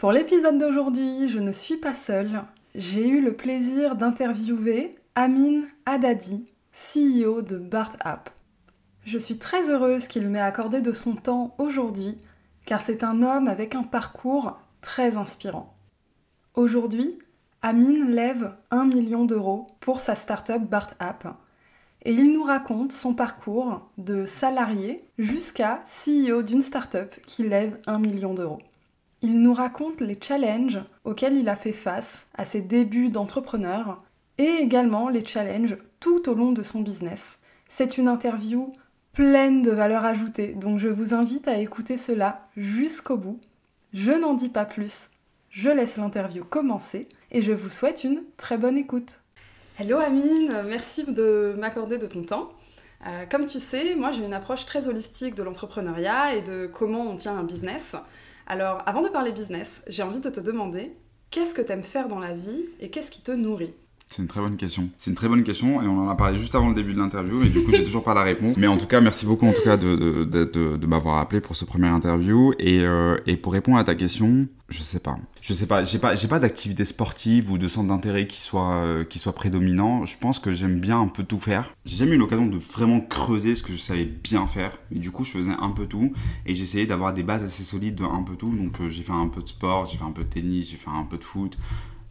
Pour l'épisode d'aujourd'hui, je ne suis pas seule. J'ai eu le plaisir d'interviewer Amin Adadi, CEO de Bart App. Je suis très heureuse qu'il m'ait accordé de son temps aujourd'hui, car c'est un homme avec un parcours très inspirant. Aujourd'hui, Amin lève 1 million d'euros pour sa startup Bart App et il nous raconte son parcours de salarié jusqu'à CEO d'une startup qui lève 1 million d'euros. Il nous raconte les challenges auxquels il a fait face à ses débuts d'entrepreneur et également les challenges tout au long de son business. C'est une interview pleine de valeur ajoutée, donc je vous invite à écouter cela jusqu'au bout. Je n'en dis pas plus, je laisse l'interview commencer et je vous souhaite une très bonne écoute. Hello Amine, merci de m'accorder de ton temps. Euh, comme tu sais, moi j'ai une approche très holistique de l'entrepreneuriat et de comment on tient un business. Alors, avant de parler business, j'ai envie de te demander qu'est-ce que tu aimes faire dans la vie et qu'est-ce qui te nourrit? C'est une très bonne question. C'est une très bonne question et on en a parlé juste avant le début de l'interview et du coup j'ai toujours pas la réponse. Mais en tout cas merci beaucoup en tout cas de, de, de, m'avoir appelé pour ce premier interview et, euh, et, pour répondre à ta question, je sais pas. Je sais pas, j'ai pas, pas d'activité sportive ou de centre d'intérêt qui soit, euh, qui soit prédominant. Je pense que j'aime bien un peu tout faire. J'ai jamais eu l'occasion de vraiment creuser ce que je savais bien faire. Mais du coup je faisais un peu tout et j'essayais d'avoir des bases assez solides de un peu tout. Donc euh, j'ai fait un peu de sport, j'ai fait un peu de tennis, j'ai fait un peu de foot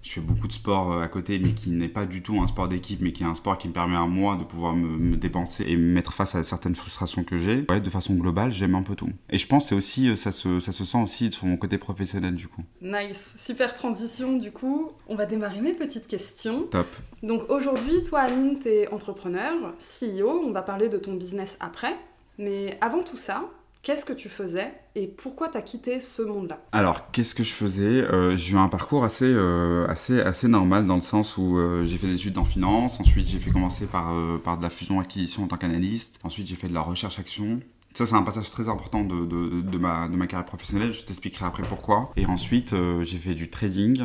je fais beaucoup de sport euh, à côté, mais qui n'est pas du tout un sport d'équipe, mais qui est un sport qui me permet à moi de pouvoir me, dépenser et me mettre face à certaines frustrations que j'ai. Ouais, de façon globale, j'aime un peu tout. Et je pense que aussi, euh, ça se, ça se sent aussi sur mon côté professionnel du coup. Nice, super transition du coup. On va démarrer mes petites questions. Top. Donc aujourd'hui, toi Amine, t'es entrepreneur, CEO, on va parler de ton business après. Mais avant tout ça, Qu'est-ce que tu faisais et pourquoi tu as quitté ce monde-là Alors, qu'est-ce que je faisais? Euh, J'ai eu un parcours assez, euh, assez, assez normal dans le sens où euh, j'ai fait des études en finance, ensuite j'ai fait commencer par, par de la fusion-acquisition en tant qu'analyste, ensuite j'ai fait de la recherche-action, ça, c'est un passage très important de, de, ma, de ma carrière professionnelle. Je t'expliquerai après pourquoi. Et ensuite, euh, j'ai fait du trading.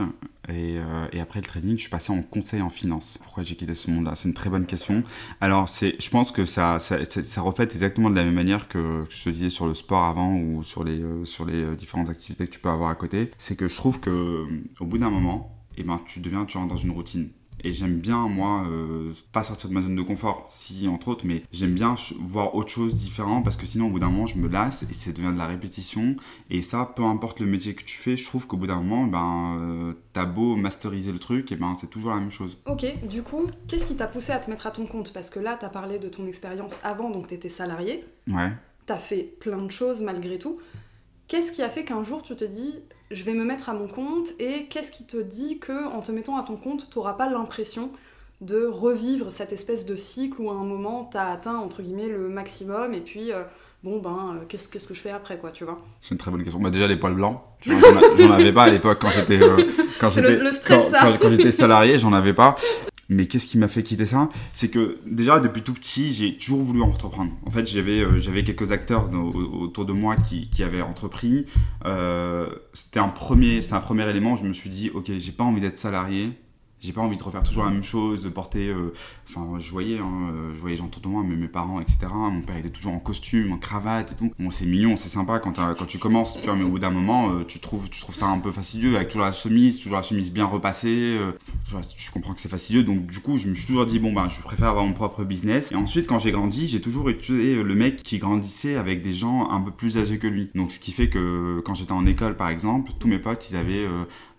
Et, euh, et, après le trading, je suis passé en conseil en finance. Pourquoi j'ai quitté ce monde-là? C'est une très bonne question. Alors, je pense que ça, ça, ça, reflète exactement de la même manière que je te disais sur le sport avant ou sur les, euh, sur les différentes activités que tu peux avoir à côté. C'est que je trouve que au bout d'un moment, eh ben, tu deviens, tu rentres dans une routine. Et j'aime bien, moi, euh, pas sortir de ma zone de confort, si entre autres, mais j'aime bien voir autre chose différent parce que sinon, au bout d'un moment, je me lasse et ça devient de la répétition. Et ça, peu importe le métier que tu fais, je trouve qu'au bout d'un moment, ben, euh, t'as beau masteriser le truc, et ben, c'est toujours la même chose. Ok, du coup, qu'est-ce qui t'a poussé à te mettre à ton compte? Parce que là, t'as parlé de ton expérience avant, donc t'étais salarié. Ouais. T'as fait plein de choses malgré tout. Qu'est-ce qui a fait qu'un jour tu te dis je vais me mettre à mon compte et qu'est-ce qui te dit que en te mettant à ton compte, tu n'auras pas l'impression de revivre cette espèce de cycle où à un moment tu as atteint entre guillemets le maximum et puis euh, bon ben euh, qu'est-ce, qu'est-ce que je fais après quoi tu vois? C'est une très bonne question. Bah, déjà les poils blancs, j'en, avais pas à l'époque quand j'étais euh, quand, j'étais, quand j'étais salarié, j'en avais pas. Mais qu'est-ce qui m'a fait quitter ça? C'est que déjà depuis tout petit, j'ai toujours voulu entreprendre. En fait, j'avais euh, j'avais quelques acteurs autour de moi qui, qui avaient entrepris. Euh, c'était un premier c'est un premier élément. Je me suis dit ok, j'ai pas envie d'être salarié j'ai pas envie de refaire toujours la même chose, de porter. Euh, enfin, je voyais, hein, euh, je voyais gens autour de moi, mes, mes parents, etc. Mon père était toujours en costume, en cravate et tout. Bon, c'est mignon, c'est sympa quand, quand tu commences, tu vois, mais au bout d'un moment, euh, tu, trouves, tu trouves ça un peu fastidieux, avec toujours la chemise, toujours la chemise bien repassée. tu comprends que c'est fastidieux, donc du coup, je me suis toujours dit, bon, ben, je préfère avoir mon propre business. Et ensuite, quand j'ai grandi, j'ai toujours été le mec qui grandissait avec des gens un peu plus âgés que lui. Donc, ce qui fait que quand j'étais en école, par exemple, tous mes potes, ils avaient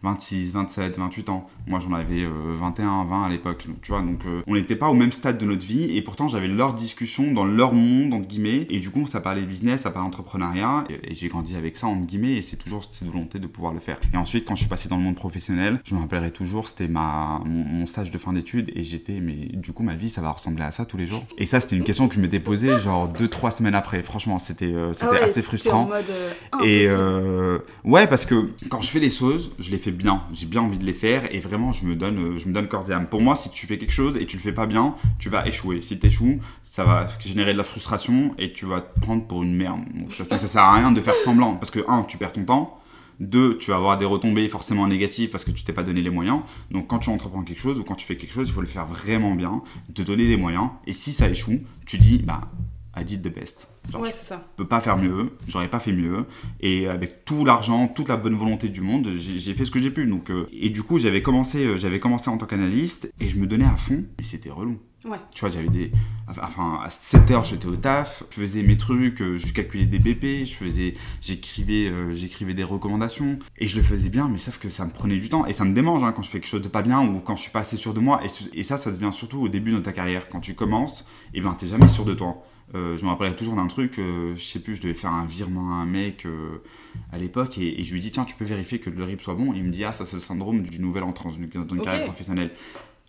26, 27, 28 ans. Moi, j'en avais 21, euh, 20 à l'époque. Tu vois, donc euh, on n'était pas au même stade de notre vie et pourtant j'avais leur discussion dans leur monde, entre guillemets. Et du coup, ça parlait business, ça parlait entrepreneuriat. Et, j'ai grandi avec ça, entre guillemets, et c'est toujours cette volonté de pouvoir le faire. Et ensuite, quand je suis passé dans le monde professionnel, je me rappellerai toujours, c'était ma, mon, stage de fin d'études et j'étais, mais du coup, ma vie, ça va ressembler à ça tous les jours. Et ça, c'était une question que je m'étais posée genre 2-3 semaines après. Franchement, c'était euh, c'était ah assez frustrant. Mode, euh, et ouais, parce que quand je fais les choses, je les fais bien. J'ai bien envie de les faire et vraiment, je me donne, je me donne corps et âme. Pour moi, si tu fais quelque chose et tu le fais pas bien, tu vas échouer. Si tu échoues, ça va générer de la frustration et tu vas te prendre pour une merde. Ça, ça, ça sert à rien de faire semblant parce que, un, tu perds ton temps. Deux, tu vas avoir des retombées forcément négatives parce que tu t'es pas donné les moyens. Donc quand tu entreprends quelque chose ou quand tu fais quelque chose, il faut le faire vraiment bien, te donner les moyens. Et si ça échoue, tu dis, bah, I did the best. Genre, ouais, c'est ça. Je peux pas faire mieux, j'aurais pas fait mieux. Et avec tout l'argent, toute la bonne volonté du monde, j'ai fait ce que j'ai pu. Donc, euh, et du coup, j'avais commencé, euh, j'avais commencé en tant qu'analyste et je me donnais à fond, mais c'était relou. Tu vois, j'avais des. Enfin, à 7 heures, j'étais au taf, je faisais mes trucs, euh, je calculais des BP, je faisais. J'écrivais, euh, j'écrivais des recommandations, et je le faisais bien, mais sauf que ça me prenait du temps, et ça me démange hein, quand je fais quelque chose de pas bien ou quand je suis pas assez sûr de moi, et, ça, ça devient surtout au début de ta carrière. Quand tu commences, et eh ben, t'es jamais sûr de toi. Euh, je me rappellerai toujours d'un truc, je sais plus, je devais faire un virement à un mec à l'époque et, je lui dis tiens tu peux vérifier que le RIP soit bon et il me dit ah ça c'est le syndrome du nouvel entrant dans une carrière professionnelle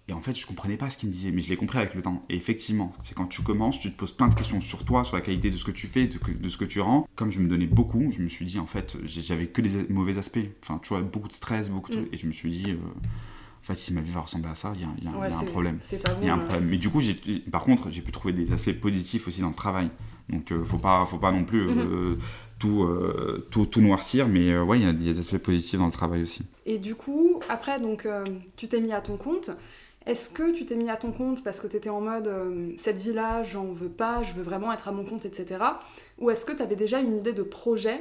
et en fait, je comprenais pas ce qu'il me disait, mais je l'ai compris avec le temps. Et effectivement, c'est quand tu commences, tu te poses plein de questions sur toi, sur la qualité de ce que tu fais, de, ce que tu rends. Comme je me donnais beaucoup, je me suis dit, en fait, j'avais que des mauvais aspects. Enfin, tu vois, beaucoup de stress, beaucoup de... Mm. Et je me suis dit, euh, fait, si ma vie va ressembler à ça, il y a, y a un problème. Il y a un problème. Mais du coup, par contre, j'ai pu trouver des aspects positifs aussi dans le travail. Donc, euh, faut, pas, faut pas non plus. Euh, mm-hmm. tout, tout, tout, noircir, mais ouais, il y, a des aspects positifs dans le travail aussi. Et du coup, après, donc, tu t'es mis à ton compte. Est-ce que tu t'es mis à ton compte parce que tu étais en mode euh, cette vie-là, j'en veux pas, je veux vraiment être à mon compte, etc. Ou est-ce que tu avais déjà une idée de projet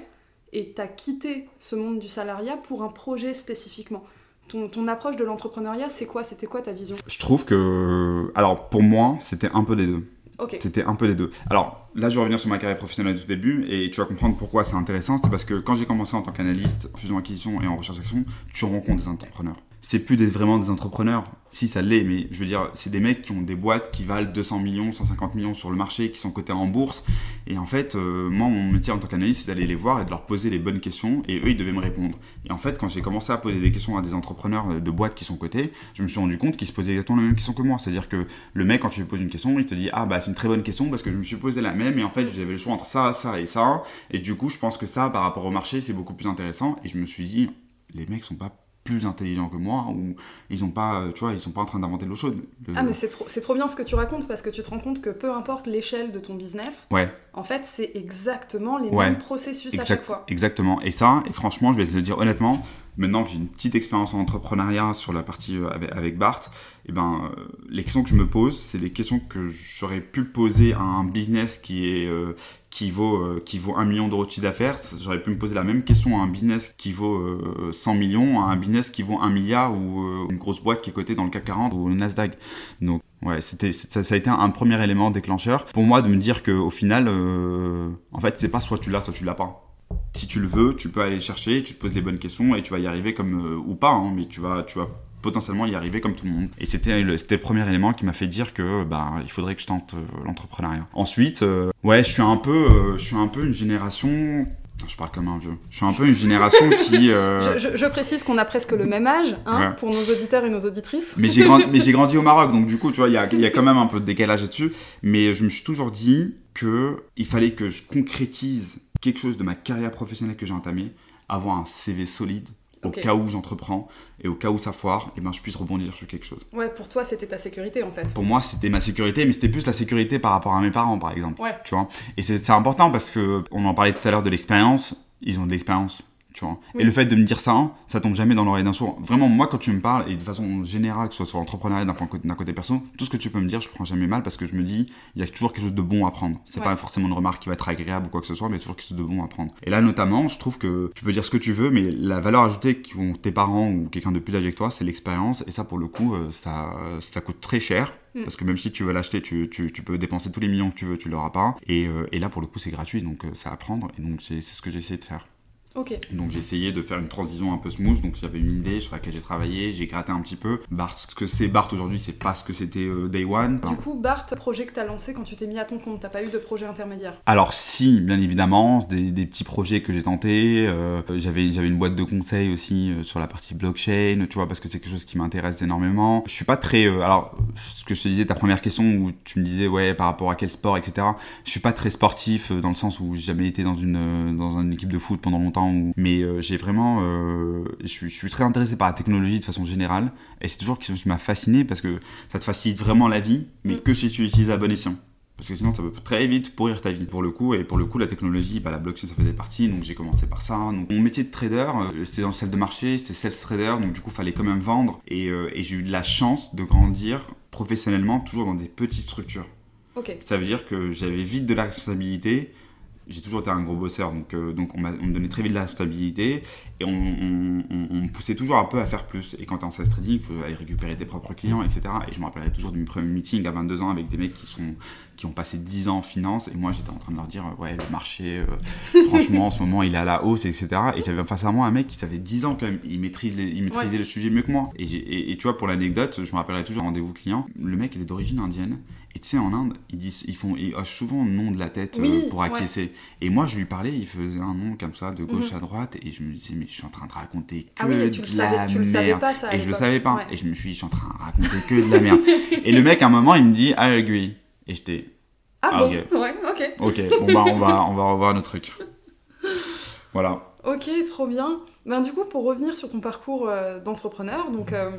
et tu as quitté ce monde du salariat pour un projet spécifiquement? Ton, approche de l'entrepreneuriat, c'est quoi? C'était quoi ta vision? Je trouve que. Alors, pour moi, c'était un peu des deux. C'était un peu les deux. Alors là, je vais revenir sur ma carrière professionnelle du début et tu vas comprendre pourquoi c'est intéressant. C'est parce que quand j'ai commencé en tant qu'analyste, fusion-acquisition et en recherche-action, tu rencontres des entrepreneurs c'est plus vraiment des entrepreneurs. Si ça l'est, mais je veux dire, c'est des mecs qui ont des boîtes qui valent 200 millions, 150 millions sur le marché, qui sont cotés en bourse. Et en fait, euh, moi, mon métier en tant qu'analyste, c'est d'aller les voir et de leur poser les bonnes questions. Et eux, ils devaient me répondre. Et en fait, quand j'ai commencé à poser des questions à des entrepreneurs de boîtes qui sont cotés, je me suis rendu compte qu'ils se posaient exactement les mêmes questions que moi. C'est-à-dire que le mec, quand tu lui poses une question, il te dit Ah, bah, c'est une très bonne question parce que je me suis posé la même. Et en fait, j'avais le choix entre ça, ça et ça. Et du coup, je pense que ça, par rapport au marché, c'est beaucoup plus intéressant. Et je me suis dit Les mecs sont pas plus intelligents que moi ou ils ont pas euh, tu vois ils sont pas en train d'inventer l'eau chaude. Ah mais c'est trop, trop bien ce que tu racontes parce que tu te rends compte que peu importe l'échelle de ton business ouais. en fait c'est exactement les mêmes processus à chaque fois. exactement. Et ça et franchement je vais te le dire honnêtement maintenant que j'ai une petite expérience en entrepreneuriat sur la partie euh, avec, Bart et eh ben euh, les questions que je me pose c'est des questions que j'aurais pu poser à un business qui est qui vaut, euh, qui vaut 1 million d'euros de chiffre d'affaires, j'aurais pu me poser la même question à un business qui vaut 100 euh, millions, à un business qui vaut 1 milliard ou euh, une grosse boîte qui est cotée dans le CAC 40 ou le Nasdaq. Donc ouais, c'était, ça, a été un premier élément déclencheur pour moi de me dire qu'au final, en fait, c'est pas soit tu l'as, soit tu l'as pas si tu le veux, tu peux aller le chercher, tu te poses les bonnes questions et tu vas y arriver comme ou pas, hein, mais tu vas, tu vas potentiellement y arriver comme tout le monde. Et c'était le, le premier élément qui m'a fait dire que bah, il faudrait que je tente euh, l'entrepreneuriat. Ensuite, euh, ouais, je suis un peu, euh, je suis un peu une génération je parle comme un vieux. Je suis un peu une génération qui. Je, précise qu'on a presque le même âge, hein, pour nos auditeurs et nos auditrices. Mais j'ai grandi au Maroc, donc du coup, tu vois, il y a, y a, quand même un peu de décalage là-dessus. Mais je me suis toujours dit que il fallait que je concrétise quelque chose de ma carrière professionnelle que j'ai entamée, avoir un CV solide, au cas où j'entreprends et au cas où ça foire, et eh ben je puisse rebondir sur quelque chose. Ouais, pour toi c'était ta sécurité en fait. Pour moi c'était ma sécurité, mais c'était plus la sécurité par rapport à mes parents par exemple. Ouais. Tu vois. Et c'est important parce que on en parlait tout à l'heure de l'expérience, ils ont de l'expérience. Et le fait de me dire ça, ça tombe jamais dans l'oreille d'un sourd. Vraiment, moi, quand tu me parles, et de façon générale, que ce soit sur l'entrepreneuriat d'un côté, côté perso, tout ce que tu peux me dire, je prends jamais mal parce que je me dis, il y a toujours quelque chose de bon à prendre. C'est pas forcément une remarque qui va être agréable ou quoi que ce soit, mais il y a toujours quelque chose de bon à prendre. Et là, notamment, je trouve que tu peux dire ce que tu veux, mais la valeur ajoutée qu'ont tes parents ou quelqu'un de plus âgé que toi, c'est l'expérience. Et ça, pour le coup, euh, ça, ça coûte très cher. Mm. Parce que même si tu veux l'acheter, tu, tu, tu, peux dépenser tous les millions que tu veux, tu l'auras pas. Et, euh, et là, pour le coup, c'est gratuit, donc euh, c'est à prendre. Et donc, c'est ce que j'ai essayé de faire. Donc j'ai essayé de faire une transition un peu smooth. Donc j'avais une idée sur laquelle j'ai travaillé, j'ai gratté un petit peu. Bart, ce que c'est Bart aujourd'hui, c'est pas ce que c'était euh, Day One. Du coup, Bart, projet que t'as lancé quand tu t'es mis à ton compte, t'as pas eu de projet intermédiaire? Alors si, bien évidemment, des, petits projets que j'ai tentés. Euh, j'avais j'avais une boîte de conseils aussi euh, sur la partie blockchain, tu vois, parce que c'est quelque chose qui m'intéresse énormément. Je suis pas très, alors ce que je te disais, ta première question où tu me disais ouais par rapport à quel sport, etc. Je suis pas très sportif dans le sens où j'ai jamais été dans une dans une équipe de foot pendant longtemps mais euh, j'ai vraiment. Euh, je, suis, je, suis, très intéressé par la technologie de façon générale. Et c'est toujours quelque chose qui m'a fasciné parce que ça te facilite vraiment la vie, mais mm. que si tu l'utilises à bon escient. Parce que sinon, ça peut très vite pourrir ta vie, pour le coup. Et pour le coup, la technologie, bah, la blockchain, ça faisait partie. Donc, j'ai commencé par ça. Donc, mon métier de trader, euh, c'était dans le salle de marché, c'était sales trader. Donc, du coup, il fallait quand même vendre. Et, et j'ai eu de la chance de grandir professionnellement, toujours dans des petites structures. Ok. Ça veut dire que j'avais vite de la responsabilité j'ai toujours été un gros bosseur, donc, euh, donc on, me donnait très vite de la stabilité et on, me poussait toujours un peu à faire plus. Et quand tu es en sales trading, il faut aller récupérer tes propres clients, etc. Et je me rappellerai toujours de mes premiers meetings à 22 ans avec des mecs qui, sont, qui ont passé 10 ans en finance et moi j'étais en train de leur dire Ouais, le marché, euh, franchement, en ce moment il est à la hausse, etc. Et j'avais face à moi un mec qui avait 10 ans quand même, il, maîtrise il maîtrisait le sujet mieux que moi. Et, et, tu vois, pour l'anecdote, je me rappellerai toujours rendez-vous client, le mec était d'origine indienne et tu sais, en Inde, ils, disent, ils, font, ils hochent souvent le nom de la tête euh, pour acquiescer. Et moi, je lui parlais, il faisait un nom comme ça, de gauche mhm. à droite, et je me disais, mais je suis en train de raconter ah que de la tu merde. pas, ça, et je le savais pas. Et je me suis dit, je suis en train de raconter que de la merde. et le mec, à un moment, il me dit, I agree. Et j'étais. Ah, ah bon? Ouais, ok. Ok, bon, bah, on va, on va revoir notre truc. Voilà. Ok, trop bien. Ben, du coup, pour revenir sur ton parcours euh, d'entrepreneur, donc. Euh,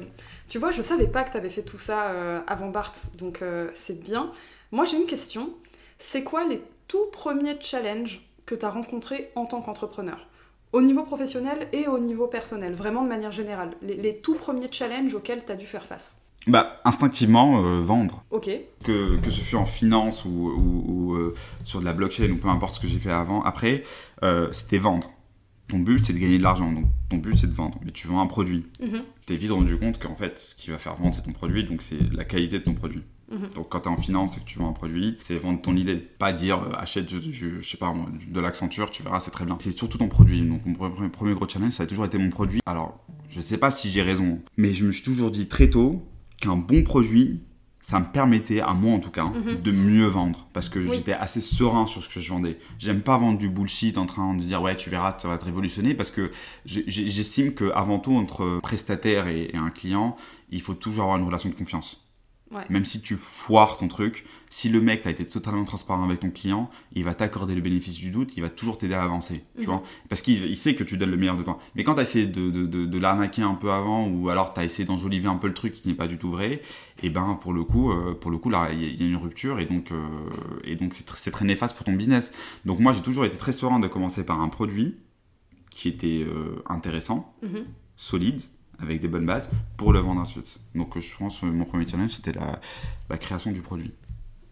tu vois, je savais pas que tu avais fait tout ça euh, avant Bart, donc euh, c'est bien. Moi, j'ai une question. C'est quoi les tout premiers challenges que tu as rencontrés en tant qu'entrepreneur? Au niveau professionnel et au niveau personnel, vraiment de manière générale. Les, tout premiers challenges auxquels tu as dû faire face? Bah, instinctivement, euh, vendre. Ok. Que, que, ce fût en finance ou, ou, sur de la blockchain ou peu importe ce que j'ai fait avant, après, c'était vendre ton but c'est de gagner de l'argent, donc ton but c'est de vendre, mais tu vends un produit. Mm Tu t'es vite rendu compte qu'en fait ce qui va faire vendre c'est ton produit, donc c'est la qualité de ton produit. Mhm. Donc quand tu es en finance et que tu vends un produit, c'est vendre ton idée. Pas dire euh, achète je, sais pas, de l'accenture, tu verras, c'est très bien. C'est surtout ton produit. Donc mon premier, gros challenge, ça a toujours été mon produit. Alors, je sais pas si j'ai raison, mais je me suis toujours dit très tôt qu'un bon produit, ça me permettait, à moi en tout cas, mhm. de mieux vendre. Parce que j'étais assez serein sur ce que je vendais. J'aime pas vendre du bullshit en train de dire ouais, tu verras, ça va te révolutionner. Parce que j'estime qu'avant tout, entre prestataire et un client, il faut toujours avoir une relation de confiance. Même si tu foires ton truc, si le mec t'a été totalement transparent avec ton client, il va t'accorder le bénéfice du doute, il va toujours t'aider à avancer, tu mhm. vois Parce qu'il sait que tu donnes le meilleur de toi. Mais quand t'as essayé de, de, de, l'arnaquer un peu avant, ou alors t'as essayé d'enjoliver un peu le truc qui n'est pas du tout vrai, et eh ben pour le coup, euh, pour le coup là, il y, a une rupture, et donc, euh, et donc c'est, très néfaste pour ton business. Donc moi, j'ai toujours été très serein de commencer par un produit qui était euh, intéressant, mhm. solide, avec des bonnes bases pour le vendre ensuite. Donc je pense que mon premier challenge c'était la, création du produit.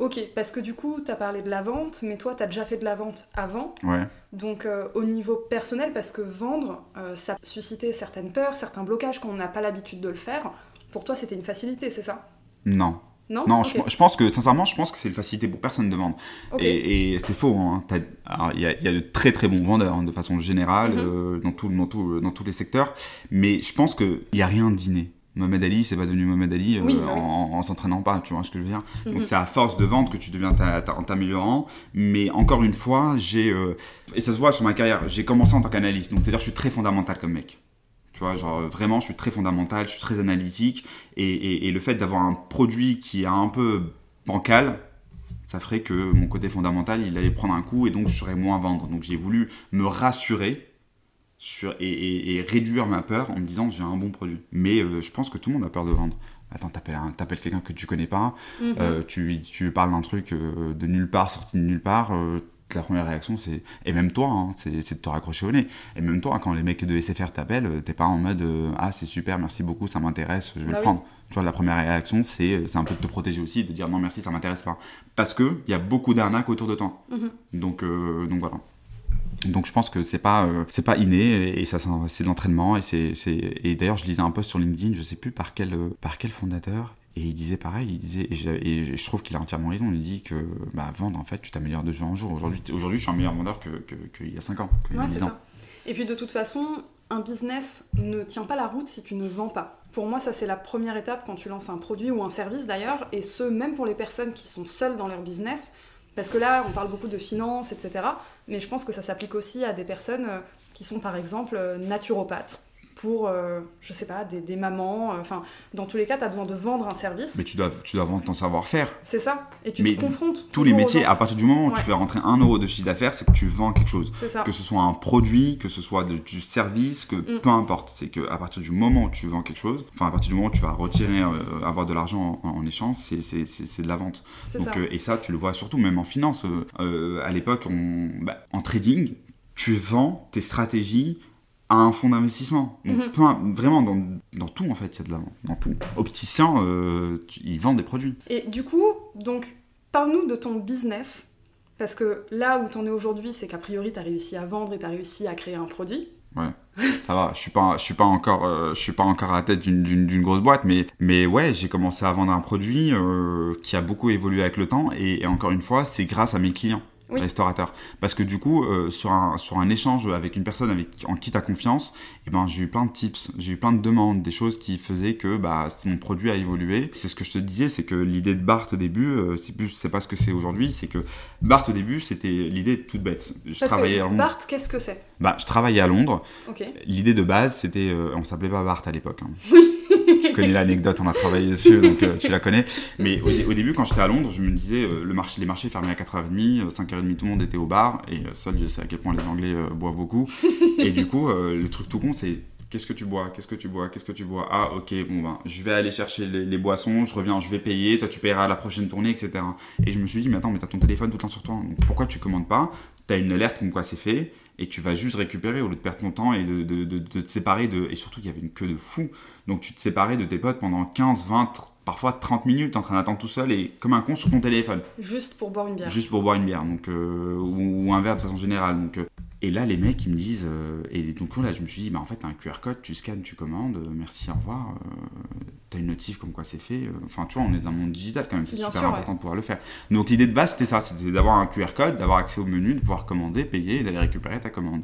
Ok, parce que du coup, tu as parlé de la vente, mais toi, tu as déjà fait de la vente avant. Ouais. Donc, euh, au niveau personnel, parce que vendre, euh, ça suscitait certaines peurs, certains blocages quand on n'a pas l'habitude de le faire. Pour toi, c'était une facilité, c'est ça? Non. Non, non je, pense que, sincèrement, je pense que c'est une facilité pour personne de vendre. Et, c'est faux. Hein. Il y, a, de très très bons vendeurs, hein, de façon générale, mhm. euh, dans, tout, dans, tout, dans tous les secteurs. Mais je pense qu'il n'y a rien d'inné. Mohamed Ali, c'est pas devenu Mohamed Ali euh, bah en, s'entraînant pas, tu vois ce que je veux dire? Donc mhm. c'est à force de vente que tu deviens en t'améliorant. Mais encore une fois, j'ai euh, et ça se voit sur ma carrière. J'ai commencé en tant qu'analyste, donc c'est-à-dire je suis très fondamental comme mec. Tu vois, genre vraiment, je suis très fondamental, je suis très analytique. Et, le fait d'avoir un produit qui est un peu bancal, ça ferait que mon côté fondamental, il allait prendre un coup et donc je serais moins à vendre. Donc j'ai voulu me rassurer sur, et, réduire ma peur en me disant j'ai un bon produit. Mais euh, je pense que tout le monde a peur de vendre. Attends, t'appelles quelqu'un que tu connais pas, mm-hmm. euh, tu, tu parles d'un truc euh, de nulle part, sorti de nulle part, la première réaction, c'est. Et même toi, hein, c'est de te raccrocher au nez. Et même toi, quand les mecs de SFR t'appellent, euh, t'es pas en mode euh, Ah, c'est super, merci beaucoup, ça m'intéresse, je vais bah le prendre. Tu vois, la première réaction, c'est un peu de te protéger aussi, de dire Non, merci, ça m'intéresse pas. Parce qu'il y a beaucoup d'arnaques autour de toi. Mhm. donc, euh, donc voilà. Donc je pense que c'est pas c'est pas inné et ça c'est de l'entraînement et c'est et d'ailleurs je lisais un post sur LinkedIn je sais plus par quel par quel fondateur et il disait pareil, il disait, et, je trouve qu'il a entièrement raison, il dit que bah, vendre, en fait, tu t'améliores de jour en jour. Aujourd'hui, aujourd'hui je suis un meilleur vendeur qu'il que, y a 5 ans. ouais, c'est ça. Et puis de toute façon, un business ne tient pas la route si tu ne vends pas. Pour moi, ça c'est la première étape quand tu lances un produit ou un service d'ailleurs, et ce même pour les personnes qui sont seules dans leur business. Parce que là, on parle beaucoup de finances, etc. Mais je pense que ça s'applique aussi à des personnes euh, qui sont par exemple euh, naturopathes pour, euh, je sais pas, des, mamans. Euh, enfin, dans tous les cas, tu as besoin de vendre un service. Mais tu dois, tu dois vendre ton savoir-faire. C'est ça. Et tu te confrontes. Tous les métiers, à partir du moment où tu fais rentrer un euro de chiffre d'affaires, c'est que tu vends quelque chose. Ça. Que ce soit un produit, que ce soit du service, que mm. peu importe. C'est qu'à partir du moment où tu vends quelque chose, enfin, à partir du moment où tu vas retirer, euh, avoir de l'argent en, échange, c'est de la vente. Donc, ça. et ça, tu le vois surtout même en finance. à l'époque, bah, en trading, tu vends tes stratégies à un fonds d'investissement. Mhm. vraiment, dans, dans, tout, en fait, il y a de la Dans tout. Opticien, euh, ils vendent des produits. Et du coup, donc, parle-nous de ton business. Parce que là où tu en es aujourd'hui, c'est qu'a priori, tu as réussi à vendre et tu as réussi à créer un produit. Ouais, ça va. Je suis pas, je suis pas encore, euh, je suis pas encore à la tête d'une grosse boîte, mais, mais ouais, j'ai commencé à vendre un produit euh, qui a beaucoup évolué avec le temps. et encore une fois, c'est grâce à mes clients restaurateur. Parce que du coup, euh, sur, un, sur un échange avec une personne avec, en qui tu as confiance, eh ben, j'ai eu plein de tips, j'ai eu plein de demandes, des choses qui faisaient que bah, mon produit a évolué. C'est ce que je te disais, c'est que l'idée de Bart au début, euh, c'est plus c'est pas ce que c'est aujourd'hui, c'est que Bart au début, c'était l'idée toute bête. Je travaillais à Londres. Bart, qu'est-ce que c'est? Bah, Je travaillais à Londres. L'idée de base, c'était. Euh, on s'appelait pas Bart à l'époque. Hein. Tu connais l'anecdote, on a travaillé dessus, donc euh, tu la connais. Mais au, début, quand j'étais à Londres, je me disais, euh, le marché, les marchés fermaient à 4h30, 5h30, euh, tout le monde était au bar, et seul je sais à quel point les Anglais boivent beaucoup. Et du coup, le truc tout con, c'est qu'est-ce que tu bois, qu'est-ce que tu bois, qu'est-ce que tu bois? Ah, ok, bon ben, je vais aller chercher les, boissons, je reviens, je vais payer, toi tu paieras la prochaine tournée, etc. Et je me suis dit, mais attends, mais t'as ton téléphone tout le temps sur toi, donc pourquoi tu commandes pas? T'as une alerte comme quoi c'est fait, et tu vas juste récupérer au lieu de perdre ton temps et de, de, de, de te séparer de. Et surtout, il y avait une queue de fou. Donc tu te séparais de tes potes pendant 15, 20, parfois 30 minutes en train d'attendre tout seul et comme un con sur ton téléphone. Juste pour boire une bière. Juste pour boire une bière, donc, euh, ou, un verre de façon générale. Donc, euh, et là, les mecs, ils me disent. Euh, et donc là, je me suis dit, bah, en fait, t'as un QR code, tu scannes, tu commandes, merci, au revoir. t'as une notif comme quoi c'est fait. Enfin, tu vois, on est dans un monde digital quand même, c'est super important de pouvoir le faire. Donc l'idée de base, c'était ça c'était d'avoir un QR code, d'avoir accès au menu, de pouvoir commander, payer et d'aller récupérer ta commande.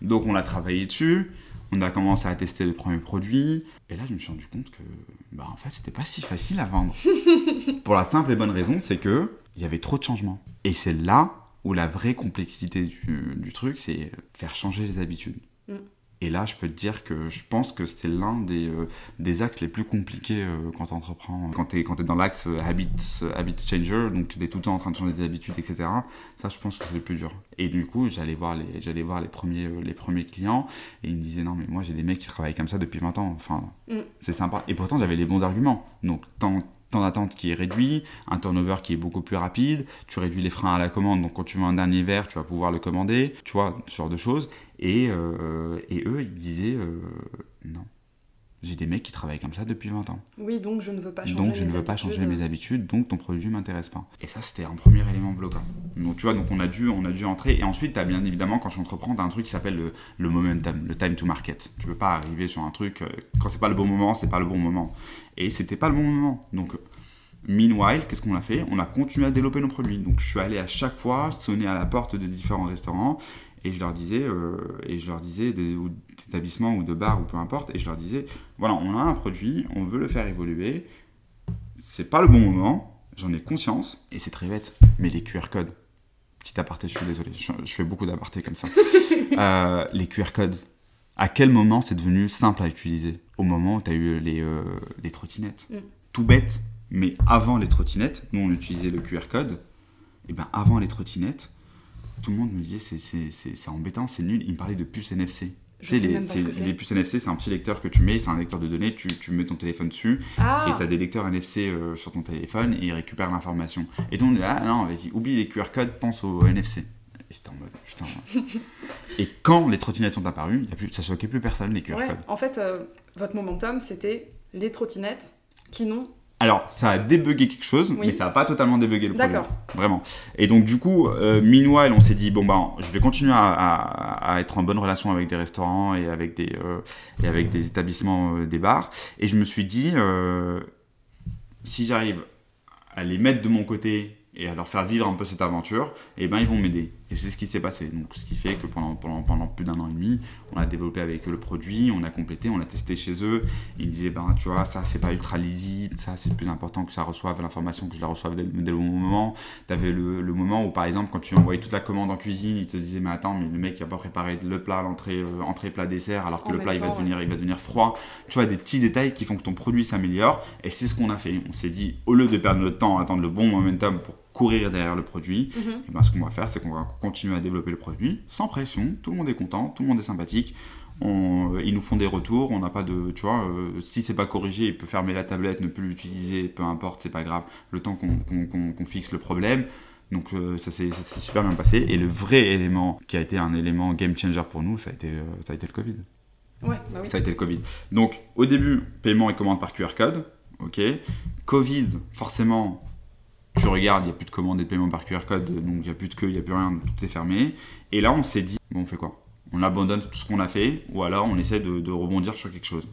Donc on a travaillé dessus. On a commencé à tester les premiers produits. Et là, je me suis rendu compte que, bah, en fait, c'était pas si facile à vendre. Pour la simple et bonne raison, c'est que il y avait trop de changements. Et c'est là où la vraie complexité du, du truc, c'est faire changer les habitudes. Mm. Et là, je peux te dire que je pense que c'est l'un des, euh, des axes les plus compliqués euh, quand tu entreprends. Quand tu es, es, dans l'axe euh, habit, habit changer, donc tu es tout le temps en train de changer des habitudes, etc. Ça, je pense que c'est le plus dur. Et du coup, j'allais voir, les, j'allais voir les, premiers, les premiers clients et ils me disaient Non, mais moi, j'ai des mecs qui travaillent comme ça depuis 20 ans. Enfin, mm. c'est sympa. Et pourtant, j'avais les bons arguments. Donc, tant temps d'attente qui est réduit, un turnover qui est beaucoup plus rapide, tu réduis les freins à la commande, donc quand tu veux un dernier verre, tu vas pouvoir le commander, tu vois, ce genre de choses. Et, euh, eux, ils disaient euh, non. J'ai des mecs qui travaillent comme ça depuis 20 ans. Oui, donc je ne veux pas changer Donc je ne veux pas changer mes habitudes, donc ton produit m'intéresse pas. Et ça, c'était un premier élément bloquant. Donc tu vois, donc on a dû, on a dû entrer. Et ensuite, tu as bien évidemment, quand tu entreprends, tu as un truc qui s'appelle le, le, momentum, le time to market. Tu peux pas arriver sur un truc, euh, quand c'est pas le bon moment, c'est pas le bon moment. Et c'était pas le bon moment. Donc Meanwhile, qu'est-ce qu'on a fait? On a continué à développer nos produits. Donc je suis allé à chaque fois sonner à la porte de différents restaurants et je leur disais, euh, et je leur disais d'établissements ou de bars ou peu importe, et je leur disais, voilà, on a un produit, on veut le faire évoluer, c'est pas le bon moment, j'en ai conscience, et c'est très bête, mais les QR codes, petit aparté, je suis désolé, je, fais beaucoup d'apartés comme ça, euh, les QR codes, à quel moment c'est devenu simple à utiliser? Au moment où tu as eu les, euh, les trottinettes. Mm. Tout bête, mais avant les trottinettes, nous on utilisait le QR code, et bien avant les trottinettes, tout le monde me disait c'est embêtant, c'est nul. Il me parlait de puces NFC. Tu sais, les, puces NFC, c'est un petit lecteur que tu mets, c'est un lecteur de données, tu, tu mets ton téléphone dessus, ah. et tu as des lecteurs NFC euh, sur ton téléphone, et ils récupèrent l'information. Et donc, ah non, vas-y, oublie les QR codes, pense au NFC. J'étais en mode, et quand les trottinettes sont apparues, y a plus, ça choquait plus personne, les QR codes. En fait, euh, votre momentum, c'était les trottinettes qui n'ont alors, ça a débugué quelque chose, mais ça n'a pas totalement débugué le problème. Vraiment. Et donc, du coup, euh, meanwhile, on s'est dit, bon, ben, je vais continuer à, être en bonne relation avec des restaurants et avec des, euh, et avec des établissements, euh, des bars. Et je me suis dit, euh, si j'arrive à les mettre de mon côté et à leur faire vivre un peu cette aventure, eh ben, ils vont m'aider. Et c'est ce qui s'est passé. Donc, ce qui fait que pendant, pendant, pendant plus d'un an et demi, on a développé avec eux le produit, on a complété, on a testé chez eux. Ils disaient, ben, tu vois, ça, c'est pas ultra lisible, ça, c'est plus important que ça reçoive l'information, que je la reçoive dès, le bon moment. Tu avais le, le, moment où, par exemple, quand tu envoyais toute la commande en cuisine, ils te disaient, mais attends, mais le mec, il a pas préparé le plat, l'entrée, euh, entrée, plat, dessert, alors que le plat, il va, devenir, il va devenir froid. Tu vois, des petits détails qui font que ton produit s'améliore. Et c'est ce qu'on a fait. On s'est dit, au lieu de perdre notre temps à attendre le bon momentum pour courir derrière le produit, mhm. et ben, ce qu'on va faire, c'est qu'on va continuer à développer le produit sans pression. Tout le monde est content, tout le monde est sympathique. On, ils nous font des retours, on n'a pas de, tu vois, euh, si c'est pas corrigé, il peut fermer la tablette, ne plus l'utiliser, peu importe, c'est pas grave, le temps qu'on fixe le problème. Donc euh, ça s'est super bien passé. Et le vrai élément qui a été un élément game changer pour nous, ça a été, euh, ça a été le Covid. Ouais, bah oui. Ça a été le Covid. Donc au début, paiement et commande par QR code. Ok. Covid, forcément, tu regardes, il n'y a plus de commandes et de paiement par QR code, donc il n'y a plus de queue, il n'y a plus rien, tout est fermé. Et là, on s'est dit, bon, on fait quoi? On abandonne tout ce qu'on a fait, ou alors on essaie de, rebondir sur quelque chose.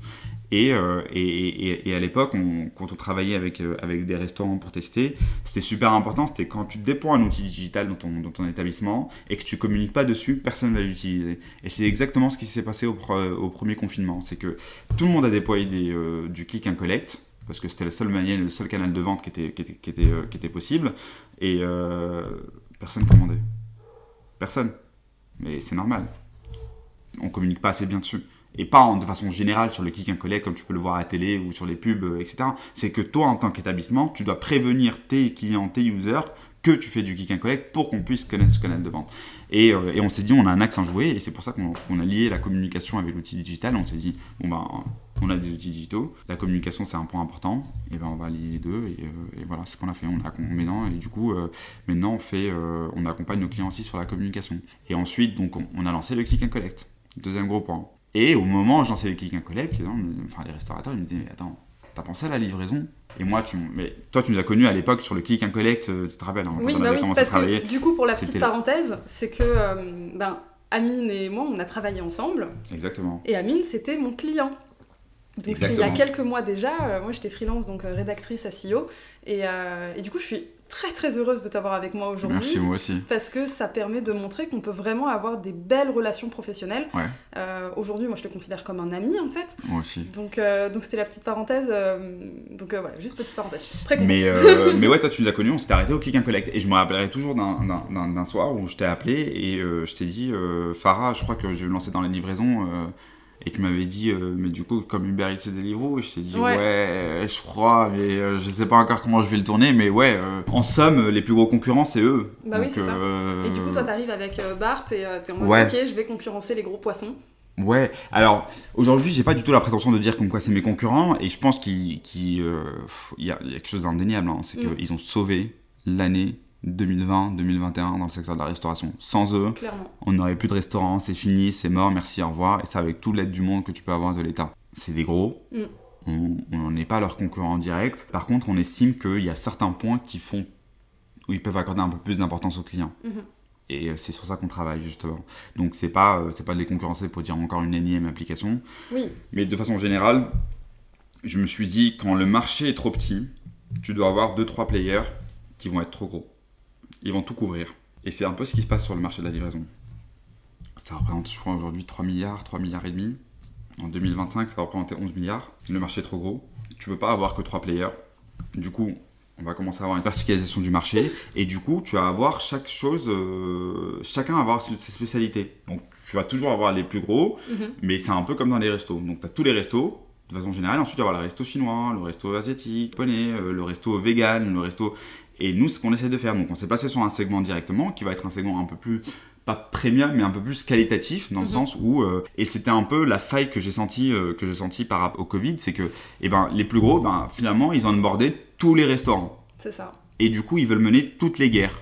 Et, euh, à l'époque, quand on travaillait avec, euh, avec des restaurants pour tester, c'était super important. C'était quand tu déploies un outil digital dans ton, dans ton établissement et que tu communiques pas dessus, personne ne va l'utiliser. Et c'est exactement ce qui s'est passé au, premier confinement. C'est que tout le monde a déployé euh, du click and collect parce que c'était la seule manière, le seul canal de vente qui était, euh, possible. Et euh, personne commandait. Personne. Mais c'est normal. On communique pas assez bien dessus. Et pas de façon générale sur le click and collect comme tu peux le voir à la télé ou sur les pubs, euh, etc. C'est que toi, en tant qu'établissement, tu dois prévenir tes clients, tes users que tu fais du click and collect pour qu'on puisse connaître ce canal de vente. Et, et on s'est dit, on a un axe à jouer, et c'est pour ça qu'on a lié la communication avec l'outil digital. On s'est dit, bon ben, on a des outils digitaux, la communication c'est un point important, et ben on va lier les deux, et, euh, voilà, c'est ce qu'on a fait, on a maintenant, et du coup, euh, maintenant on fait, euh, on accompagne nos clients aussi sur la communication. Et ensuite, donc on, a lancé le click and collect, deuxième gros point. Et au moment où j'ai le click and collect, les, enfin, les restaurateurs ils me disaient, attends, t'as pensé à la livraison? Et moi, tu, mais toi, tu nous as connus à l'époque sur le click and collect, tu te rappelles hein, Oui, bah oui, parce que du coup, pour la petite parenthèse, c'est que ben, Amine et moi, on a travaillé ensemble. Exactement. Et Amine, c'était mon client. Donc il y a quelques mois déjà, euh, moi j'étais freelance, donc euh, rédactrice à CEO, et, euh, et, du coup je suis très très heureuse de t'avoir avec moi aujourd'hui. Merci, moi aussi. Parce que ça permet de montrer qu'on peut vraiment avoir des belles relations professionnelles. aujourd'hui, moi je te considère comme un ami en fait. Moi aussi. Donc donc c'était la petite parenthèse, donc voilà, juste petite parenthèse. Très Mais, mais ouais, toi tu nous as connus, on s'était arrêté au Click and Collect, et je me rappellerai toujours d'un soir où je t'ai appelé et je t'ai dit, Farah, je crois que je vais me lancer dans la livraison et tu m'avais dit, euh, mais du coup, comme Uber Eats et Deliveroo, je t'ai dit, ouais. je crois, mais euh, je sais pas encore comment je vais le tourner, mais ouais, euh, en somme, les plus gros concurrents, c'est eux. Bah oui, c'est ça. Et du coup, toi, t'arrives avec Bart et t'es en mode, ok, je vais concurrencer les gros poissons. Ouais, alors aujourd'hui, j'ai pas du tout la prétention de dire comme quoi c'est mes concurrents, et je pense qu'il y, a quelque chose d'indéniable, hein, c'est mm. qu'ils ont sauvé l'année 2020-2021 dans le secteur de la restauration. Sans eux, on n'aurait plus de restaurants, c'est fini, c'est mort, merci, au revoir. Et c'est avec tout l'aide du monde que tu peux avoir de l'État. C'est des gros, mm. on n'est pas leur concurrent direct. Par contre, on estime qu'il y a certains points qui font où ils peuvent accorder un peu plus d'importance aux clients. Mm-hmm. Et euh, c'est sur ça qu'on travaille justement. Donc c'est pas euh, c'est pas de les concurrencer pour dire encore une énième application. Oui. Mais de façon générale, je me suis dit quand le marché est trop petit, tu dois avoir 2-3 players qui vont être trop gros ils vont tout couvrir. Et c'est un peu ce qui se passe sur le marché de la livraison. Ça représente, je crois, aujourd'hui 3 milliards, 3 milliards et demi. En 2025, ça va représenter 11 milliards. Le marché est trop gros. Tu peux pas avoir que 3 players. Du coup, on va commencer à avoir une verticalisation du marché. Et du coup, tu vas avoir chaque chose, euh, chacun va avoir ses spécialités. Donc, tu vas toujours avoir les plus gros, mhm. mais c'est un peu comme dans les restos. Donc, tu as tous les restos, de façon générale. Ensuite, tu vas avoir le resto chinois, le resto asiatique, euh, le resto vegan, le resto. Et nous, ce qu'on essaie de faire, donc on s'est passé sur un segment directement, qui va être un segment un peu plus pas premium mais un peu plus qualitatif dans le mhm. sens où euh, et c'était un peu la faille que j'ai senti euh, que j'ai senti par rapport au Covid c'est que eh ben les plus gros ben finalement ils ont abordé tous les restaurants. C'est ça. Et du coup ils veulent mener toutes les guerres.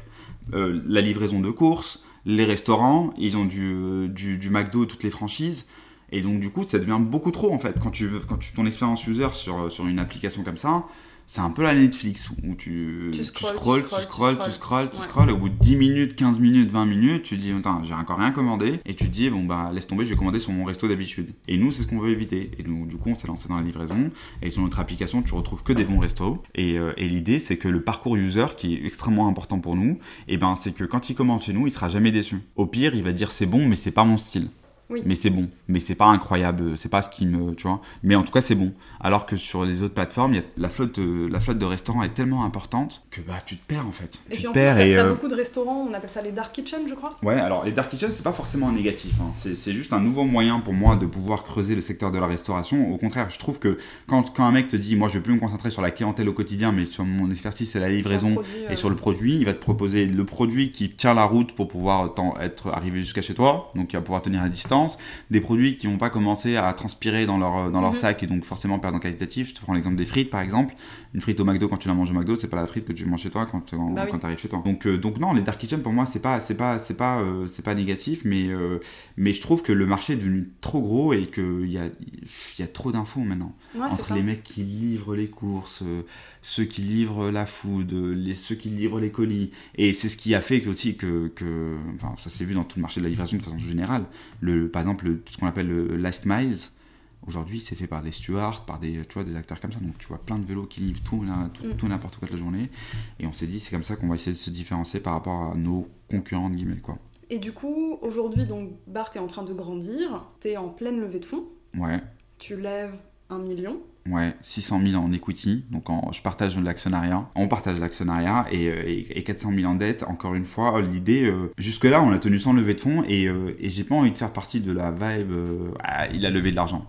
Euh, la livraison de courses les restaurants ils ont du, du, du McDo toutes les franchises. Et donc du coup ça devient beaucoup trop en fait. Quand tu veux quand tu ton expérience user sur sur une application comme ça c'est un peu la Netflix où tu, tu, scrolls, tu scrolls, tu scrolls, tu scrolls, et au bout de 10 minutes, 15 minutes, 20 minutes, tu dis, attends, j'ai encore rien commandé, et tu te dis, bon bah laisse tomber, je vais commander sur mon resto d'habitude. Et nous, c'est ce qu'on veut éviter. Et donc, du coup, on s'est lancé dans la livraison, et sur notre application, tu retrouves que des bons restos. Et, euh, et l'idée, c'est que le parcours user, qui est extrêmement important pour nous, et eh ben, c'est que quand il commande chez nous, il sera jamais déçu. Au pire, il va dire, c'est bon, mais c'est pas mon style. Mais c'est bon. Mais c'est pas incroyable. C'est pas ce qui me. Tu vois. Mais en tout cas, c'est bon. Alors que sur les autres plateformes, y a la, flotte, la flotte de restaurants est tellement importante que bah, tu te perds en fait. Et tu puis en perds. Plus, t'as, euh, beaucoup de restaurants, on appelle ça les dark kitchen, je crois. Ouais, alors les dark kitchen, c'est pas forcément négatif. Hein. C'est, juste un nouveau moyen pour moi de pouvoir creuser le secteur de la restauration. Au contraire, je trouve que quand, quand un mec te dit, moi je vais plus me concentrer sur la clientèle au quotidien, mais sur mon expertise, c'est la livraison et sur le produit, il va te proposer le produit qui tient la route pour pouvoir être arrivé jusqu'à chez toi. Donc il va pouvoir tenir à distance. Des produits qui vont pas commencer à transpirer dans leur, dans leur mhm. sac et donc forcément perdre en qualitatif. Je te prends l'exemple des frites par exemple. Une frite au McDo, quand tu la manges au McDo, c'est pas la frite que tu manges chez toi quand, bah quand tu arrives chez toi. Donc, euh, donc non, les dark kitchen pour moi, c'est pas, c'est pas, c'est pas, euh, c'est pas négatif, mais, euh, mais je trouve que le marché est devenu trop gros et qu'il y a, y a trop d'infos maintenant. Entre les mecs qui livrent les courses, ceux qui livrent la food, les, ceux qui livrent les colis. Et c'est ce qui a fait que, aussi que, que enfin, ça s'est vu dans tout le marché de la livraison de façon générale. Le, par exemple, ce qu'on appelle le last miles, aujourd'hui c'est fait par des stewards, par des, tu vois, des acteurs comme ça. Donc tu vois plein de vélos qui livrent tout, tout, tout n'importe quoi de la journée. Et on s'est dit, c'est comme ça qu'on va essayer de se différencier par rapport à nos concurrents, de guillemets. Quoi. Et du coup, aujourd'hui, donc Bart est en train de grandir, tu es en pleine levée de fonds. Ouais. Tu lèves un million. Ouais, 600 000 en equity, donc je partage l'actionnariat. On partage l'actionnariat et, et, 400 000 en dette. Encore une fois, l'idée, euh, jusque-là, on a tenu sans lever de fonds et, euh, et j'ai pas envie de faire partie de la vibe. Euh, ah, il a levé de l'argent.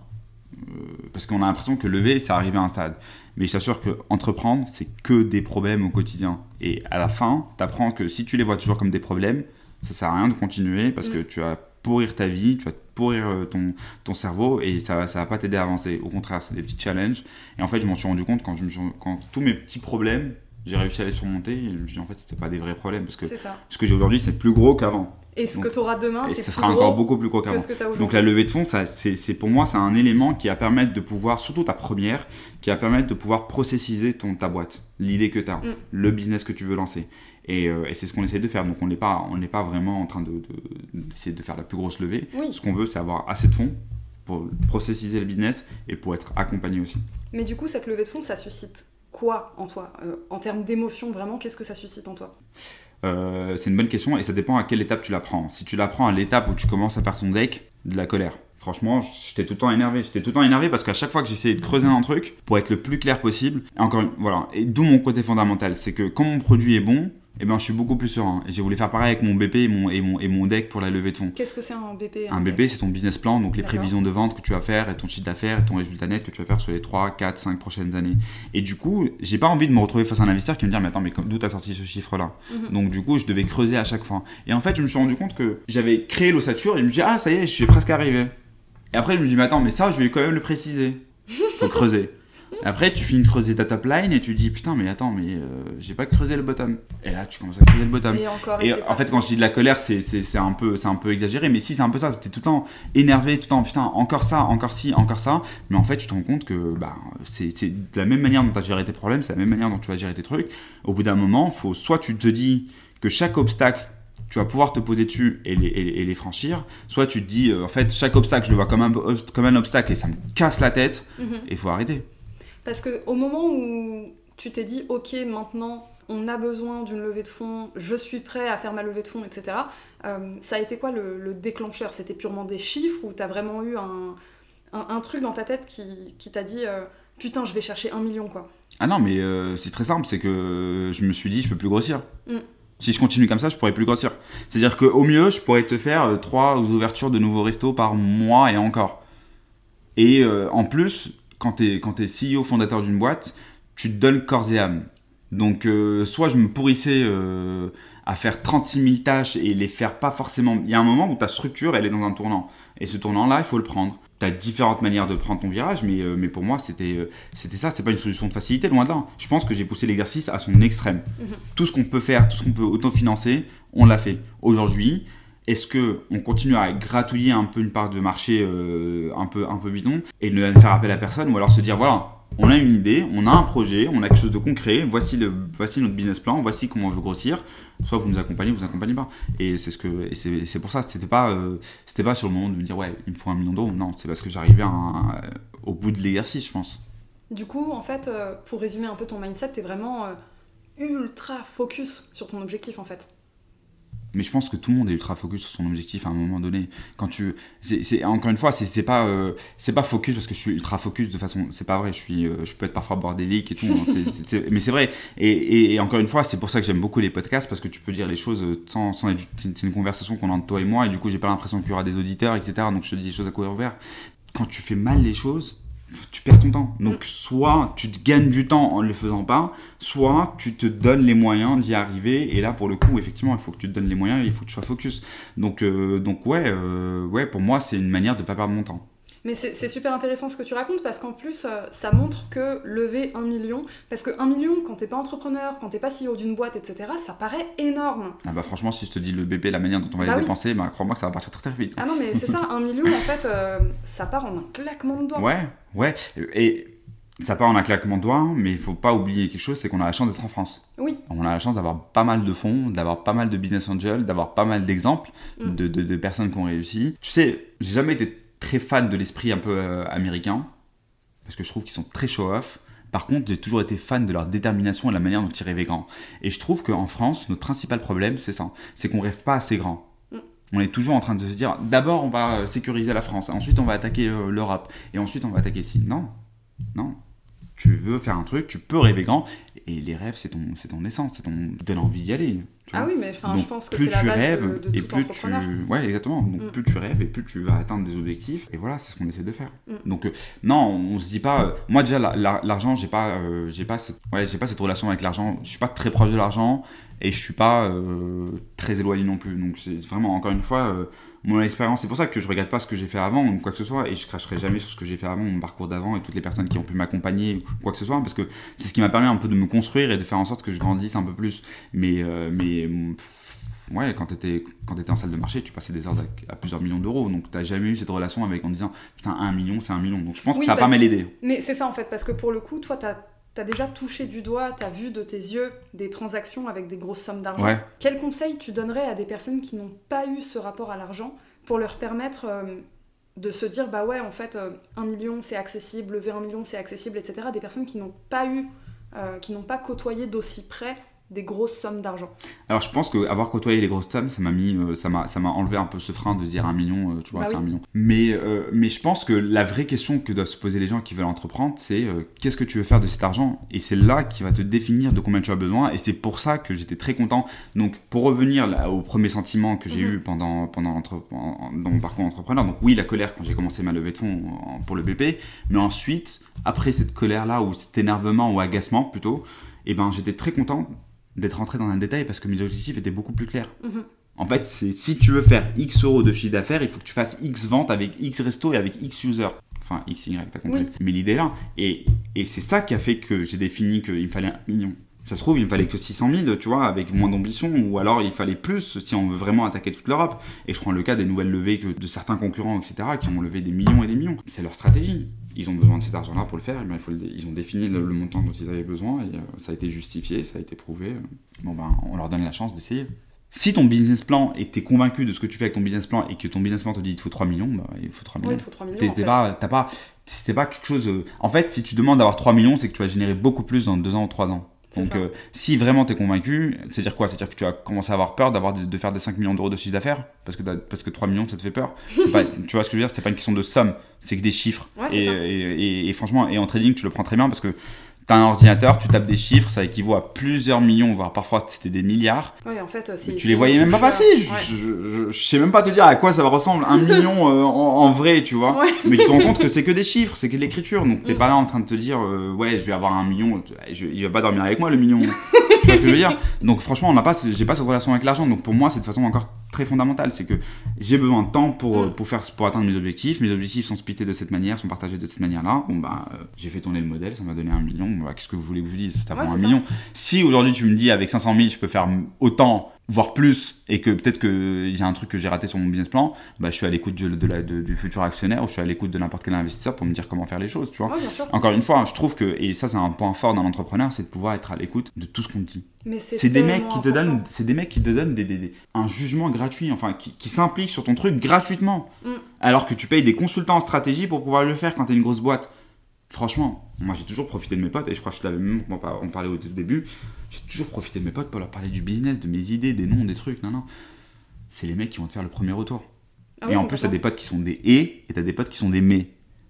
Parce qu'on a l'impression que lever, c'est arrivé à un stade. Mais je t'assure que entreprendre, c'est que des problèmes au quotidien. Et à la fin, tu apprends que si tu les vois toujours comme des problèmes, ça sert à rien de continuer parce mm. que tu vas pourrir ta vie, tu vas pourrir euh, ton, ton cerveau et ça, ça va pas t'aider à avancer. Au contraire, c'est des petits challenges. Et en fait, je m'en suis rendu compte quand, je quand tous mes petits problèmes, j'ai réussi à les surmonter. Et je me suis dit, en fait, c'était pas des vrais problèmes parce que ce que j'ai aujourd'hui, c'est plus gros qu'avant. Et ce que tu auras demain, c'est ça sera encore beaucoup plus gros qu'avant. Donc la levée de fonds, c'est pour moi, c'est un élément qui va permettre de pouvoir, surtout ta première, qui va permettre de pouvoir processiser ton, ta boîte, l'idée que tu as, mm. le business que tu veux lancer. Euh, et, c'est ce qu'on essaie de faire. Donc on n'est pas, on pas vraiment en train d'essayer de, de, faire la plus grosse levée. Ce qu'on veut, c'est avoir assez de fonds pour processiser le business et pour être accompagné aussi. Mais du coup, cette levée de fonds, ça suscite quoi en toi euh, En termes d'émotion, vraiment, qu'est-ce que ça suscite en toi euh, C'est une bonne question et ça dépend à quelle étape tu la prends. Si tu la prends à l'étape où tu commences à faire ton deck, de la colère. Franchement, j'étais tout le temps énervé. J'étais tout le temps énervé parce qu'à chaque fois que j'essayais de creuser un truc pour être le plus clair possible, et encore voilà, et d'où mon côté fondamental, c'est que quand mon produit est bon, eh ben, je suis beaucoup plus serein. Et j'ai voulu faire pareil avec mon BP et mon, et mon, et mon deck pour la levée de fonds. Qu'est-ce que c'est un BP Un, BP, c'est ton business plan, donc les prévisions de vente que tu vas faire, et ton chiffre d'affaires, et ton résultat net que tu vas faire sur les 3, 4, 5 prochaines années. Et du coup, j'ai pas envie de me retrouver face à un investisseur qui me dit Mais attends, mais d'où t'as sorti ce chiffre-là? Mhm. Donc du coup, je devais creuser à chaque fois. Et en fait, je me suis rendu compte que j'avais créé l'ossature, et je me dis Ah, ça y est, je suis presque arrivé. Et après, je me dis Mais attends, mais ça, je vais quand même le préciser. Faut creuser. Après, tu finis de creuser ta top line et tu dis putain, mais attends, mais euh, j'ai pas creusé le bottom. Et là, tu commences à creuser le bottom. Et, en fait, quand je dis de la colère, c'est un, peu, un peu exagéré, mais si, c'est un peu ça. T'es tout le temps énervé, tout le temps putain, encore ça, encore ci, encore ça. Mais en fait, tu te rends compte que bah, c'est de la même manière dont tu as géré tes problèmes, c'est la même manière dont tu vas gérer tes trucs. Au bout d'un moment, faut soit tu te dis que chaque obstacle tu vas pouvoir te poser dessus et les, et, les franchir. Soit tu te dis, euh, en fait, chaque obstacle, je le vois comme un, comme un obstacle et ça me casse la tête, mhm. et il faut arrêter. Parce qu'au moment où tu t'es dit, ok, maintenant on a besoin d'une levée de fonds, je suis prêt à faire ma levée de fonds, etc., euh, ça a été quoi le, déclencheur? C'était purement des chiffres ou tu as vraiment eu un, un, truc dans ta tête qui, qui t'a dit, euh, putain, je vais chercher un million, quoi? Ah non, mais euh, c'est très simple, c'est que je me suis dit, je peux plus grossir. Mm. Si je continue comme ça, je pourrais plus grossir. C'est-à-dire qu'au mieux, je pourrais te faire trois ouvertures de nouveaux restos par mois et encore. Et en plus, quand tu es, quand es CEO fondateur d'une boîte, tu te donnes corps et âme. Donc, euh, soit je me pourrissais euh, à faire 36 000 tâches et les faire pas forcément. Il y a un moment où ta structure, elle est dans un tournant. Et ce tournant-là, il faut le prendre. Tu as différentes manières de prendre ton virage, mais, euh, mais pour moi, c'était c'était ça. C'est pas une solution de facilité, loin de là. Je pense que j'ai poussé l'exercice à son extrême. Mhm. Tout ce qu'on peut faire, tout ce qu'on peut autofinancer, on l'a fait. Aujourd'hui, est-ce que on continue à gratouiller un peu une part de marché euh, un peu un peu bidon et ne faire appel à personne ou alors se dire voilà on a une idée, on a un projet, on a quelque chose de concret, voici, le, voici notre business plan, voici comment on veut grossir. Soit vous nous accompagnez, vous accompagnez pas. Et c'est ce c'est pour ça, c'était pas, euh, pas sur le moment de me dire ouais, il me faut un million d'euros. Non, c'est parce que j'arrivais au bout de l'exercice, je pense. Du coup, en fait, euh, pour résumer un peu ton mindset, t'es vraiment euh, ultra focus sur ton objectif en fait. Mais je pense que tout le monde est ultra focus sur son objectif à un moment donné. Quand tu, c'est encore une fois, c'est pas, euh, c'est pas focus parce que je suis ultra focus de façon, c'est pas vrai. Je suis, euh, je peux être parfois bordélique et tout. Hein, mais c'est vrai. Et, et, encore une fois, c'est pour ça que j'aime beaucoup les podcasts parce que tu peux dire les choses sans, sans c'est une conversation qu'on a entre toi et moi et du coup j'ai pas l'impression qu'il y aura des auditeurs, etc. Donc je te dis des choses à courir ouvert. Quand tu fais mal les choses, tu perds ton temps. Donc, mm. soit tu te gagnes du temps en ne le faisant pas, soit tu te donnes les moyens d'y arriver. Et là, pour le coup, effectivement, il faut que tu te donnes les moyens et il faut que tu sois focus. Donc, euh, donc ouais, euh, ouais, pour moi, c'est une manière de ne pas perdre mon temps. Mais c'est super intéressant ce que tu racontes parce qu'en plus, euh, ça montre que lever un million, parce que un million, quand t'es pas entrepreneur, quand t'es pas CEO d'une boîte, etc., ça paraît énorme. Ah bah franchement, si je te dis le bébé, la manière dont on va les bah dépenser, bah crois-moi que ça va partir très très vite. Ah non, mais c'est ça, un million, en fait, euh, ça part en un claquement de doigts. Ouais, ouais. Et ça part en un claquement de doigts, mais il faut pas oublier quelque chose, c'est qu'on a la chance d'être en France. Oui. On a la chance d'avoir pas mal de fonds, d'avoir pas mal de business angels, d'avoir pas mal d'exemples mm. de, de, de personnes qui ont réussi. Tu sais, j'ai jamais été très fan de l'esprit un peu euh, américain, parce que je trouve qu'ils sont très show-off. Par contre, j'ai toujours été fan de leur détermination et la manière dont ils rêvaient grand. Et je trouve qu'en France, notre principal problème, c'est ça. C'est qu'on rêve pas assez grand. Mm. On est toujours en train de se dire, d'abord on va euh, sécuriser la France, ensuite on va attaquer euh, l'Europe, et ensuite on va attaquer ici. Non, non. Tu veux faire un truc, tu peux rêver grand, et les rêves, c'est ton, c'est ton essence, c'est ton, donne envie d'y aller. Ah oui, mais je pense que c'est la base rêves, et plus tu, ouais, exactement. Donc mm. plus tu rêves et plus tu vas atteindre des objectifs. Et voilà, c'est ce qu'on essaie de faire. Mm. Donc euh, non, on, se dit pas. Euh, moi déjà, l'argent, j'ai pas, euh, j'ai pas, cette, ouais, j'ai pas cette relation avec l'argent. Je suis pas très proche de l'argent et je suis pas très éloigné non plus. Donc c'est vraiment encore une fois mon expérience. C'est pour ça que je regarde pas ce que j'ai fait avant ou quoi que ce soit et je cracherai jamais sur ce que j'ai fait avant, mon parcours d'avant et toutes les personnes qui ont pu m'accompagner ou quoi que ce soit parce que c'est ce qui m'a permis un peu de me construire et de faire en sorte que je grandisse un peu plus. Mais, euh, mais ouais, quand tu étais, quand étais en salle de marché, tu passais des heures à, plusieurs millions d'euros. Donc tu n'as jamais eu cette relation avec en disant putain, un million, c'est un million. Donc je pense que ça a pas mal aidé. Mais c'est ça en fait, parce que pour le coup, toi, tu as T'as déjà touché du doigt, t'as vu de tes yeux des transactions avec des grosses sommes d'argent. Quel conseil tu donnerais à des personnes qui n'ont pas eu ce rapport à l'argent pour leur permettre euh, de se dire bah ouais en fait euh, un million c'est accessible, lever un million c'est accessible, etc. Des personnes qui n'ont pas eu, euh, qui n'ont pas côtoyé d'aussi près des grosses sommes d'argent. Alors je pense qu'avoir côtoyé les grosses sommes, ça m'a mis, euh, ça m'a, ça m'a enlevé un peu ce frein de dire un million, euh, tu vois, bah c'est un million. Mais, euh, mais je pense que la vraie question que doivent se poser les gens qui veulent entreprendre, c'est qu'est-ce que tu veux faire de cet argent? Et c'est là qui va te définir de combien tu as besoin. Et c'est pour ça que j'étais très content. Donc pour revenir là, au premier sentiment que j'ai mhm. eu pendant, pendant entre, dans mon parcours entrepreneur, donc oui la colère quand j'ai commencé ma levée de fonds pour le BP, mais ensuite après cette colère là ou cet énervement ou agacement plutôt, et eh ben j'étais très content d'être rentré dans un détail parce que mes objectifs étaient beaucoup plus clairs. Mhm. En fait, c'est si tu veux faire X euros de chiffre d'affaires, il faut que tu fasses X ventes avec X resto et avec X users. Enfin, XY, t'as compris. Mais l'idée est là. Et, et c'est ça qui a fait que j'ai défini qu'il me fallait un million. Ça se trouve, il me fallait que 600 000, tu vois, avec moins d'ambition, ou alors il fallait plus si on veut vraiment attaquer toute l'Europe. Et je prends le cas des nouvelles levées que de certains concurrents, etc., qui ont levé des millions et des millions. C'est leur stratégie ils ont besoin de cet argent-là pour le faire, il faut ils ont défini le, montant dont ils avaient besoin et euh, ça a été justifié, ça a été prouvé. Bon ben, on leur donne la chance d'essayer. Si ton business plan et t'es convaincu de ce que tu fais avec ton business plan et que ton business plan te dit il te faut 3 millions, bah, il faut 3 millions. il faut 3 millions. T'es, pas, pas, pas quelque chose. Euh, en fait, si tu demandes d'avoir 3 millions, c'est que tu vas générer beaucoup plus dans 2 ans ou 3 ans. Donc, euh, si vraiment tu es convaincu, c'est-à-dire quoi? C'est-à-dire que tu vas commencer à avoir peur d'avoir de, faire des 5 millions d'euros de chiffre d'affaires? Parce que, parce que 3 millions, ça te fait peur? Pas, tu vois ce que je veux dire? C'est pas une question de somme, c'est que des chiffres. et, et, franchement, et en trading, tu le prends très bien parce que T'as un ordinateur, tu tapes des chiffres, ça équivaut à plusieurs millions, voire parfois c'était des milliards. Ouais, en fait, tu les voyais même pas passer. Je, je, sais même pas te dire à quoi ça ressemble un million euh, en, vrai, tu vois. Mais tu te rends compte que c'est que des chiffres, c'est que de l'écriture. Donc t'es mm. pas là en train de te dire, euh, ouais, je vais avoir un million. il va pas dormir avec moi le million. tu vois ce que je veux dire? Donc franchement, on n'a pas, j'ai pas cette relation avec l'argent. Donc pour moi, c'est de façon encore très fondamentale. C'est que j'ai besoin de temps pour, mm. pour, faire, pour atteindre mes objectifs. Mes objectifs sont splittés de cette manière, sont partagés de cette manière-là. Bon bah, euh, j'ai fait tourner le modèle, ça m'a donné un million. Bah, qu'est-ce que vous voulez que je vous dise? C'est un million. Si aujourd'hui tu me dis avec 500 000 je peux faire autant voire plus, et que peut-être qu'il y a un truc que j'ai raté sur mon business plan, bah, je suis à l'écoute du futur actionnaire ou je suis à l'écoute de n'importe quel investisseur pour me dire comment faire les choses, tu vois. Encore une fois, je trouve que, et ça c'est un point fort d'un entrepreneur, c'est de pouvoir être à l'écoute de tout ce qu'on te dit. C'est des mecs qui te donnent, c'est des mecs qui te donnent des, un jugement gratuit, enfin qui, qui s'impliquent sur ton truc gratuitement, mm. alors que tu payes des consultants en stratégie pour pouvoir le faire quand tu es une grosse boîte. Franchement, moi j'ai toujours profité de mes potes, et je crois que je l'avais même, on parlait au début, j'ai toujours profité de mes potes pour leur parler du business, de mes idées, des noms, des trucs. Non, non. C'est les mecs qui vont te faire le premier retour. Ah et en plus, t'as des potes qui sont des et, et t'as des potes qui sont des mais.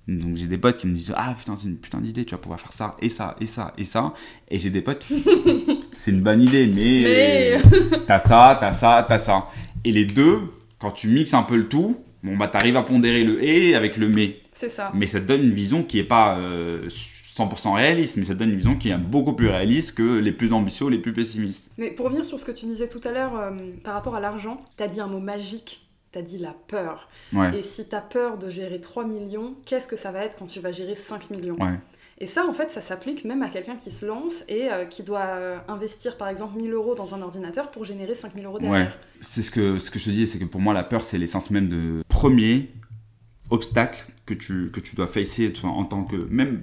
Donc j'ai des potes qui me disent Ah putain, c'est une putain d'idée, tu vas pouvoir faire ça, et ça, et ça, et ça. Et j'ai des potes, c'est une bonne idée, mais, mais... t'as ça, t'as ça, t'as ça. Et les deux, quand tu mixes un peu le tout, bon bah t'arrives à pondérer le et avec le mais. C'est ça. Mais ça te donne une vision qui est pas 100% euh, réaliste, mais ça te donne une vision qui est beaucoup plus réaliste que les plus ambitieux, les plus pessimistes. Mais pour revenir sur ce que tu disais tout à l'heure euh, par rapport à l'argent, t'as dit un mot magique t'as dit la peur. Et si t'as peur de gérer 3 millions, qu'est-ce que ça va être quand tu vas gérer 5 millions? Et ça, en fait, ça s'applique même à quelqu'un qui se lance et euh, qui doit investir, par exemple, 1000 euros dans un ordinateur pour générer 5000 euros derrière. Ouais. C'est ce que, ce que je te dis, c'est que pour moi, la peur, c'est l'essence même de premier obstacle que tu, que tu dois facer en tant que. Même,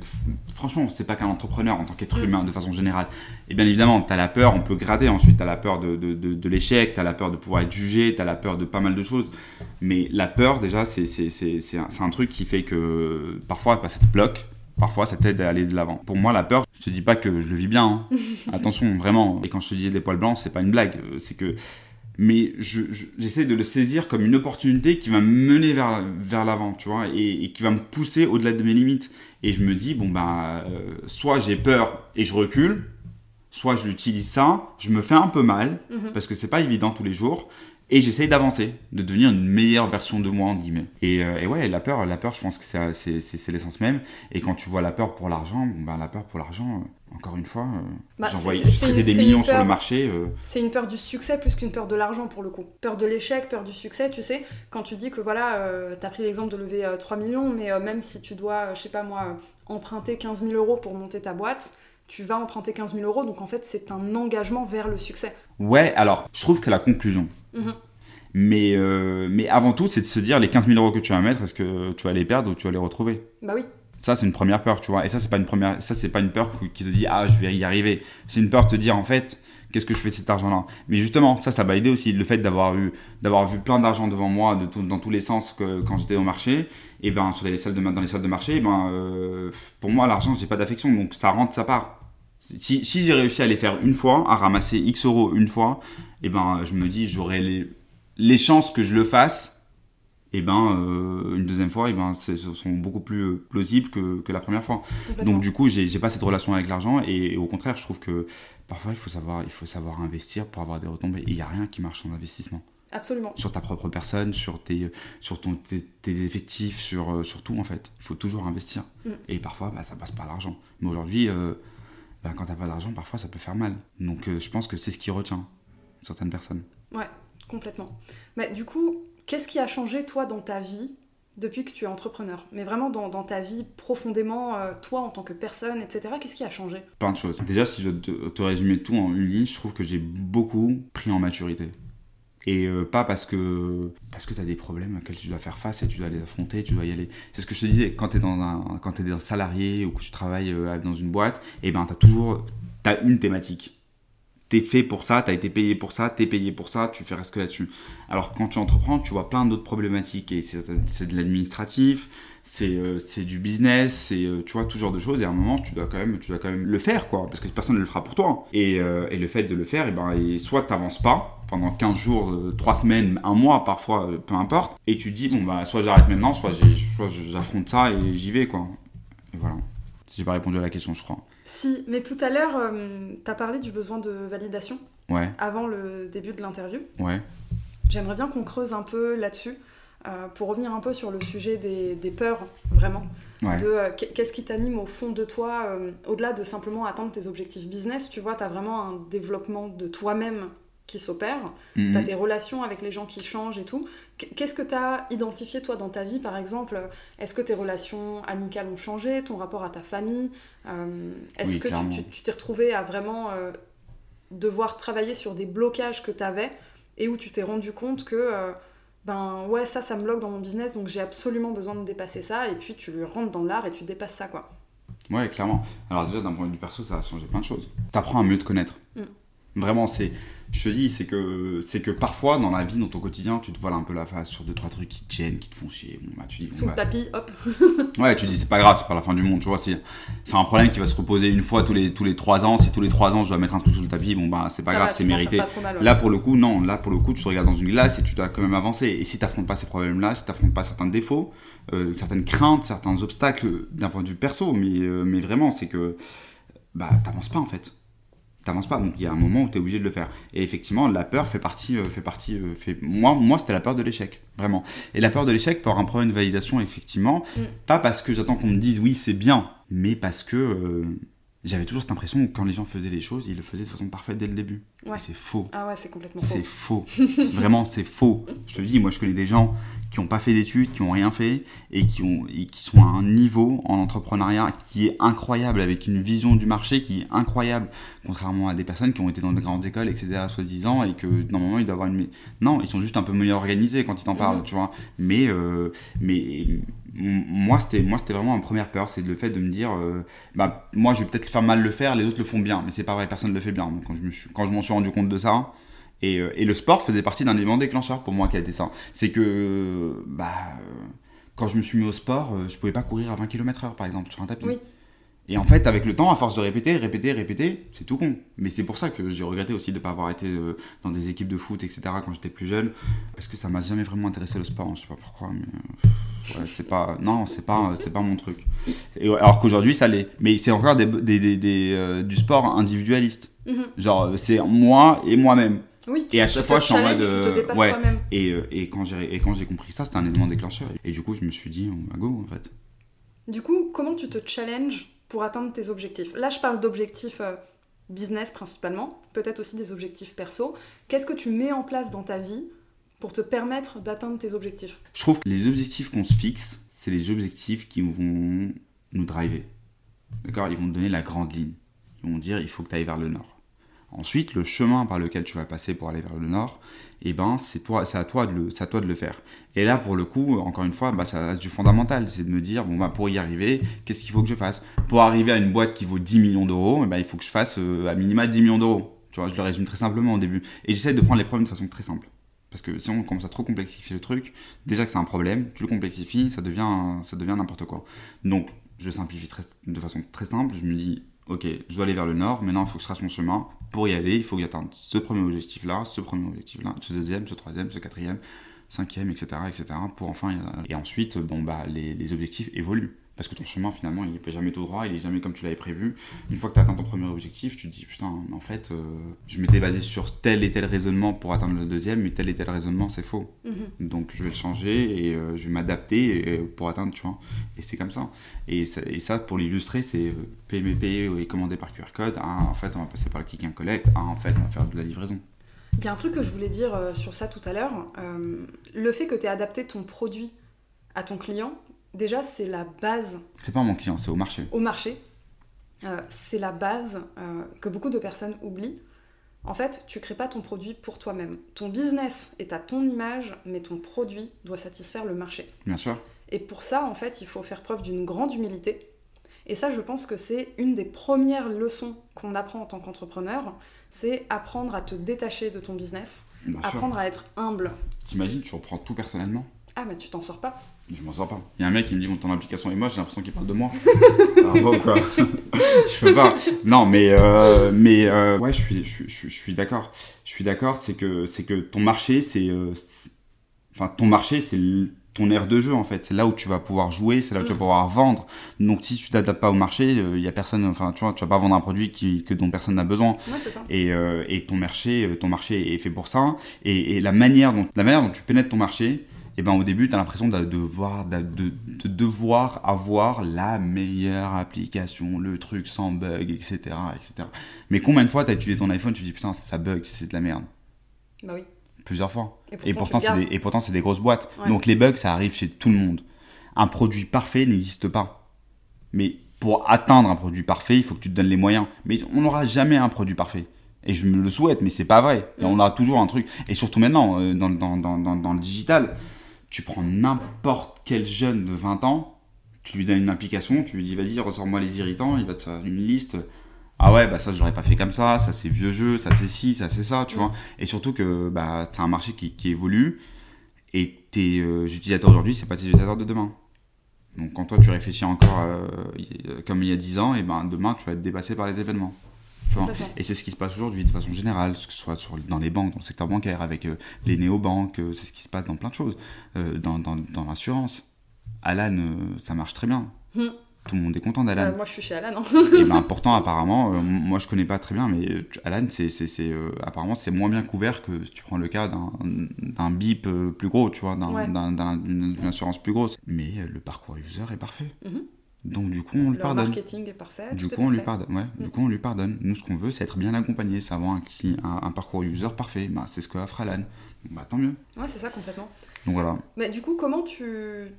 franchement, c'est pas qu'un entrepreneur, en tant qu'être mm. humain de façon générale. Et bien évidemment, tu as la peur, on peut grader ensuite, tu as la peur de, de, de, l'échec, tu as la peur de pouvoir être jugé, tu as la peur de pas mal de choses. Mais la peur, déjà, c'est un, un truc qui fait que parfois, bah, ça te bloque. Parfois, ça t'aide à aller de l'avant. Pour moi, la peur, je te dis pas que je le vis bien. Hein. Attention, vraiment. Et quand je te dis des poils blancs, c'est pas une blague. C'est que mais j'essaie de le saisir comme une opportunité qui va me mener vers, vers l'avant, tu vois, et, qui va me pousser au-delà de mes limites. Et je me dis, bon, bah, euh, soit j'ai peur et je recule, soit je l'utilise ça, je me fais un peu mal, mhm. parce que c'est pas évident tous les jours, et j'essaye d'avancer, de devenir une meilleure version de moi, en guillemets. Et, euh, et ouais, la peur, la peur, je pense que c'est l'essence même. Et quand tu vois la peur pour l'argent, bon, bah, la peur pour l'argent, euh, encore une fois, euh, bah, j'envoie des millions sur le marché. C'est une peur du succès plus qu'une peur de l'argent pour le coup. Peur de l'échec, peur du succès, tu sais, quand tu dis que voilà, tu as pris l'exemple de lever 3 millions, mais même si tu dois, je sais pas moi, emprunter 15 000 euros pour monter ta boîte, tu vas emprunter 15 000 euros, donc en fait c'est un engagement vers le succès. Ouais, alors je trouve que la conclusion. Mhm. Mais, euh, mais avant tout, c'est de se dire les 15 000 euros que tu vas mettre, est-ce que tu vas les perdre ou tu vas les retrouver? Bah oui. Ça, c'est une première peur, tu vois. Et ça, c'est pas une première, ça, c'est pas une peur qui te dit ah, je vais y arriver. C'est une peur de te dire en fait, qu'est-ce que je fais de cet argent-là? Mais justement, ça, ça m'a aidé aussi. Le fait d'avoir eu, d'avoir vu plein d'argent devant moi, de dans tous les sens que, quand j'étais au marché, et ben sur les salles de, dans les salles de marché, ben euh, pour moi, l'argent, j'ai pas d'affection, donc ça rentre sa part. Si, si j'ai réussi à les faire une fois, à ramasser X euros une fois, et ben je me dis j'aurais les, les chances que je le fasse, et eh ben euh, une deuxième fois, et eh ben sont beaucoup plus euh, plausibles que, que la première fois. Donc du coup, j'ai pas cette relation avec l'argent, et, au contraire, je trouve que parfois il faut savoir, il faut savoir investir pour avoir des retombées. Il n'y a rien qui marche sans investissement. Absolument. Sur ta propre personne, sur tes, sur ton, tes, effectifs, sur, euh, sur, tout en fait. Il faut toujours investir. Mm. Et parfois, bah, ça passe par l'argent. Mais aujourd'hui, bah, quand tu n'as pas d'argent, parfois ça peut faire mal. Donc je pense que c'est ce qui retient certaines personnes. Ouais, complètement. Mais du coup, qu'est-ce qui a changé toi dans ta vie depuis que tu es entrepreneur? Mais vraiment dans, dans ta vie profondément, euh, toi en tant que personne, etc. Qu'est-ce qui a changé? Plein de choses. Déjà, si je te, te résumais tout en une ligne, je trouve que j'ai beaucoup pris en maturité. Et euh, pas parce que, parce que tu as des problèmes auxquels tu dois faire face et tu dois les affronter, tu dois y aller. C'est ce que je te disais, quand tu es, dans un, quand salarié ou que tu travailles euh, dans une boîte, et eh ben tu as toujours une thématique t'es fait pour ça, t'as été payé pour ça, t'es payé pour ça, tu fais reste que là-dessus. Alors quand tu entreprends, tu vois plein d'autres problématiques et c'est de l'administratif, c'est euh, du business, c'est euh, tu vois tout genre de choses et à un moment tu dois quand même tu dois quand même le faire quoi parce que personne ne le fera pour toi. Et, euh, et le fait de le faire, et ben et soit t'avances pas pendant 15 jours, 3 semaines, un mois parfois, peu importe, et tu te dis bon bah soit j'arrête maintenant, soit j'affronte ça et j'y vais quoi. Et voilà. Si j'ai pas répondu à la question, je crois. Si, mais tout à l'heure, euh, tu as parlé du besoin de validation. Ouais. Avant le début de l'interview. Ouais. J'aimerais bien qu'on creuse un peu là-dessus. Euh, pour revenir un peu sur le sujet des, des peurs, vraiment. Ouais. De euh, qu'est-ce qui t'anime au fond de toi, au-delà de simplement atteindre tes objectifs business, tu vois, tu as vraiment un développement de toi-même qui s'opère, mhm. tu as tes relations avec les gens qui changent et tout. Qu'est-ce que tu as identifié toi dans ta vie par exemple Est-ce que tes relations amicales ont changé, ton rapport à ta famille euh, Est-ce que tu t'es retrouvé à vraiment euh, devoir travailler sur des blocages que tu avais et où tu t'es rendu compte que euh, ben ouais ça ça me bloque dans mon business donc j'ai absolument besoin de dépasser ça et puis tu rentres dans l'art et tu dépasses ça quoi. Ouais clairement. Alors déjà d'un point de vue perso ça a changé plein de choses. T'apprends à mieux te connaître. Mm. Vraiment c'est je te dis, c'est que, c'est que parfois, dans la vie, dans ton quotidien, tu te voiles un peu la face sur deux, trois trucs qui te gênent, qui te font chier. Bon, bah, tu dis, Sous le bah, tapis, hop. ouais, tu dis, c'est pas grave, c'est pas la fin du monde, tu vois. C'est, c'est un problème qui va se reposer une fois tous les, tous les trois ans. Si tous les trois ans, je dois mettre un truc sous le tapis, bon, bah, c'est pas grave, c'est mérité. Là, pour le coup, non. Là, pour le coup, tu te regardes dans une glace et tu dois quand même avancer. Et si t'affrontes pas ces problèmes-là, si t'affrontes pas certains défauts, euh, certaines craintes, certains obstacles d'un point de vue perso, mais, euh, mais vraiment, c'est que, bah, t'avances pas, en fait t'avances pas. Donc il y a un moment où tu es obligé de le faire. Et effectivement, la peur fait partie. Euh, fait partie euh, fait... Moi, moi c'était la peur de l'échec, vraiment. Et la peur de l'échec pour un problème de validation, effectivement, mm. pas parce que j'attends qu'on me dise oui, c'est bien, mais parce que euh, j'avais toujours cette impression que quand les gens faisaient les choses, ils le faisaient de façon parfaite dès le début. Ouais. c'est faux. Ah ouais, c'est complètement faux. C'est faux. Vraiment, c'est faux. Je te dis, moi, je connais des gens qui n'ont pas fait d'études, qui n'ont rien fait et qui, ont, et qui sont à un niveau en entrepreneuriat qui est incroyable, avec une vision du marché qui est incroyable, contrairement à des personnes qui ont été dans de grandes écoles, etc., soi-disant, et que normalement ils doivent avoir une. Non, ils sont juste un peu mieux organisés quand ils t'en parlent, mhm. tu vois. Mais, euh, mais moi, c'était vraiment ma première peur, c'est le fait de me dire, euh, bah, moi je vais peut-être faire mal le faire, les autres le font bien, mais c'est pas vrai, personne ne le fait bien. Donc quand je m'en suis rendu compte de ça, euh, et, le sport faisait partie d'un élément déclencheur pour moi qui a été ça. C'est que bah, quand je me suis mis au sport, euh, je pouvais pas courir à 20 km/h par exemple sur un tapis. Et en fait, avec le temps, à force de répéter, répéter, répéter, c'est tout con. Mais c'est pour ça que j'ai regretté aussi de ne pas avoir été euh, dans des équipes de foot, etc. quand j'étais plus jeune. Parce que ça m'a jamais vraiment intéressé le sport. Je sais pas pourquoi, mais c'est pas. Non, c'est pas, c'est pas mon truc. Et, alors qu'aujourd'hui, ça l'est. Mais c'est encore des, des, des, du sport individualiste. Mhm. Genre, c'est moi et moi-même et à chaque fois, je suis en mode. Euh, ouais. Et, euh, et, quand j'ai et quand j'ai compris ça, c'était un élément déclencheur. Et du coup, je me suis dit, on va go en fait. Du coup, comment tu te challenges pour atteindre tes objectifs Là, je parle d'objectifs euh, business principalement, peut-être aussi des objectifs perso. Qu'est-ce que tu mets en place dans ta vie pour te permettre d'atteindre tes objectifs? Je trouve que les objectifs qu'on se fixe, c'est les objectifs qui vont nous driver. D'accord? Ils vont te donner la grande ligne. Ils vont dire, il faut que tu ailles vers le nord. Ensuite, le chemin par lequel tu vas passer pour aller vers le nord, eh ben, c'est toi, c'est à toi de le, à toi de le faire. Et là, pour le coup, encore une fois, bah, ça reste du fondamental, c'est de me dire, bon, bah, pour y arriver, qu'est-ce qu'il faut que je fasse? Pour arriver à une boîte qui vaut 10 millions d'euros, eh ben, il faut que je fasse euh, à minima 10 millions d'euros. Tu vois, je le résume très simplement au début. Et j'essaie de prendre les problèmes de façon très simple. Parce que si on commence à trop complexifier le truc, déjà que c'est un problème, tu le complexifies, ça devient, ça devient n'importe quoi. Donc, je simplifie de façon très simple. Je me dis, ok, je dois aller vers le nord, maintenant il faut que je trace mon chemin. Pour y aller, il faut que j'atteigne ce premier objectif-là, ce premier objectif-là, ce deuxième, ce troisième, ce quatrième, cinquième, etc., etc., pour enfin... Et ensuite, bon, bah, les objectifs évoluent. Parce que ton chemin, finalement, il n'est jamais tout droit, il est jamais comme tu l'avais prévu. Une fois que tu atteint ton premier objectif, tu te dis, putain, en fait, euh, je m'étais basé sur tel et tel raisonnement pour atteindre le deuxième, mais tel et tel raisonnement, c'est faux. Mhm. Donc, je vais le changer et euh, je vais m'adapter pour atteindre, tu vois. Et c'est comme ça. Et, ça, pour l'illustrer, c'est euh, PMP et commandé par QR code. Ah, en fait, on va passer par le click and collect. Ah, en fait, on va faire de la livraison. Il y a un truc que je voulais dire sur ça tout à l'heure. le fait que tu aies adapté ton produit à ton client, déjà, c'est la base. C'est pas mon client, c'est au marché. Au marché. Euh, c'est la base euh, que beaucoup de personnes oublient. En fait, tu crées pas ton produit pour toi-même. Ton business est à ton image, mais ton produit doit satisfaire le marché. Bien sûr. Et pour ça, en fait, il faut faire preuve d'une grande humilité. Et ça, je pense que c'est une des premières leçons qu'on apprend en tant qu'entrepreneur, c'est apprendre à te détacher de ton business, apprendre à être humble. T'imagines, tu reprends tout personnellement? Ah, mais tu t'en sors pas. Je m'en sors pas. Il y a un mec qui me dit ton application est moche, j'ai l'impression qu'il parle de moi. bon, quoi. je peux pas. Non, mais, euh, mais euh, ouais, je suis, je, je, je suis d'accord. Je suis d'accord, c'est que, c'est que ton marché, c'est. Euh, enfin, ton marché, c'est ton aire de jeu en fait. C'est là où tu vas pouvoir jouer, c'est là où tu vas mm. pouvoir vendre. Donc si tu t'adaptes pas au marché, il y a personne. Enfin, tu vois, tu vas pas vendre un produit qui, que dont personne n'a besoin. Ouais, ça. Et, et, ton marché, ton marché est fait pour ça. Et, et, la manière dont la manière dont tu pénètres ton marché et ben au début, tu as l'impression de devoir, de, de, devoir avoir la meilleure application, le truc sans bug, etc. etc. Mais combien de fois tu as utilisé ton iPhone, tu te dis putain, ça bug, c'est de la merde Bah oui. Plusieurs fois. Et pourtant, c'est des, et pourtant c'est des grosses boîtes. Donc les bugs, ça arrive chez tout le monde. Un produit parfait n'existe pas. Mais pour atteindre un produit parfait, il faut que tu te donnes les moyens. Mais on n'aura jamais un produit parfait. Et je me le souhaite, mais c'est pas vrai. Et mm. on a toujours un truc. Et surtout maintenant, euh, dans, dans, dans, dans, le digital, tu prends n'importe quel jeune de 20 ans, tu lui donnes une application, tu lui dis vas-y, ressors-moi les irritants, il va te faire une liste. Ah ouais, bah ça je l'aurais pas fait comme ça, ça c'est vieux jeu, ça c'est ci, ça c'est ça, tu mm. vois. Et surtout que bah, tu as un marché qui, qui évolue et tes euh, utilisateurs aujourd'hui, c'est pas tes utilisateurs de demain. Donc quand toi tu réfléchis encore euh, comme il y a 10 ans, et ben demain tu vas être dépassé par les événements. Et c'est ce qui se passe aujourd'hui de façon générale, que ce soit sur, dans les banques, dans le secteur bancaire, avec euh, les néobanques, c'est ce qui se passe dans plein de choses, dans, dans, dans l'assurance. Alan, ça marche très bien. Hmm tout le monde est content d'Alan. Euh, moi, je suis chez Alan. et ben, pourtant, apparemment, euh, moi, je connais pas très bien, mais euh, Alan, c'est, apparemment, c'est moins bien couvert que si tu prends le cas d'un, bip plus gros, tu vois, d'un, d'une, assurance plus grosse. Mais le parcours user est parfait. Mhm. Donc du coup on lui pardonne. Le marketing est parfait. Du coup on lui pardonne. Ouais. Du mm. coup on lui pardonne. Nous ce qu'on veut c'est être bien accompagné, c'est avoir un, un, parcours user parfait. Bah, c'est ce que offre Alan. Bah tant mieux. Ouais c'est ça complètement. Donc voilà. Mais du coup comment tu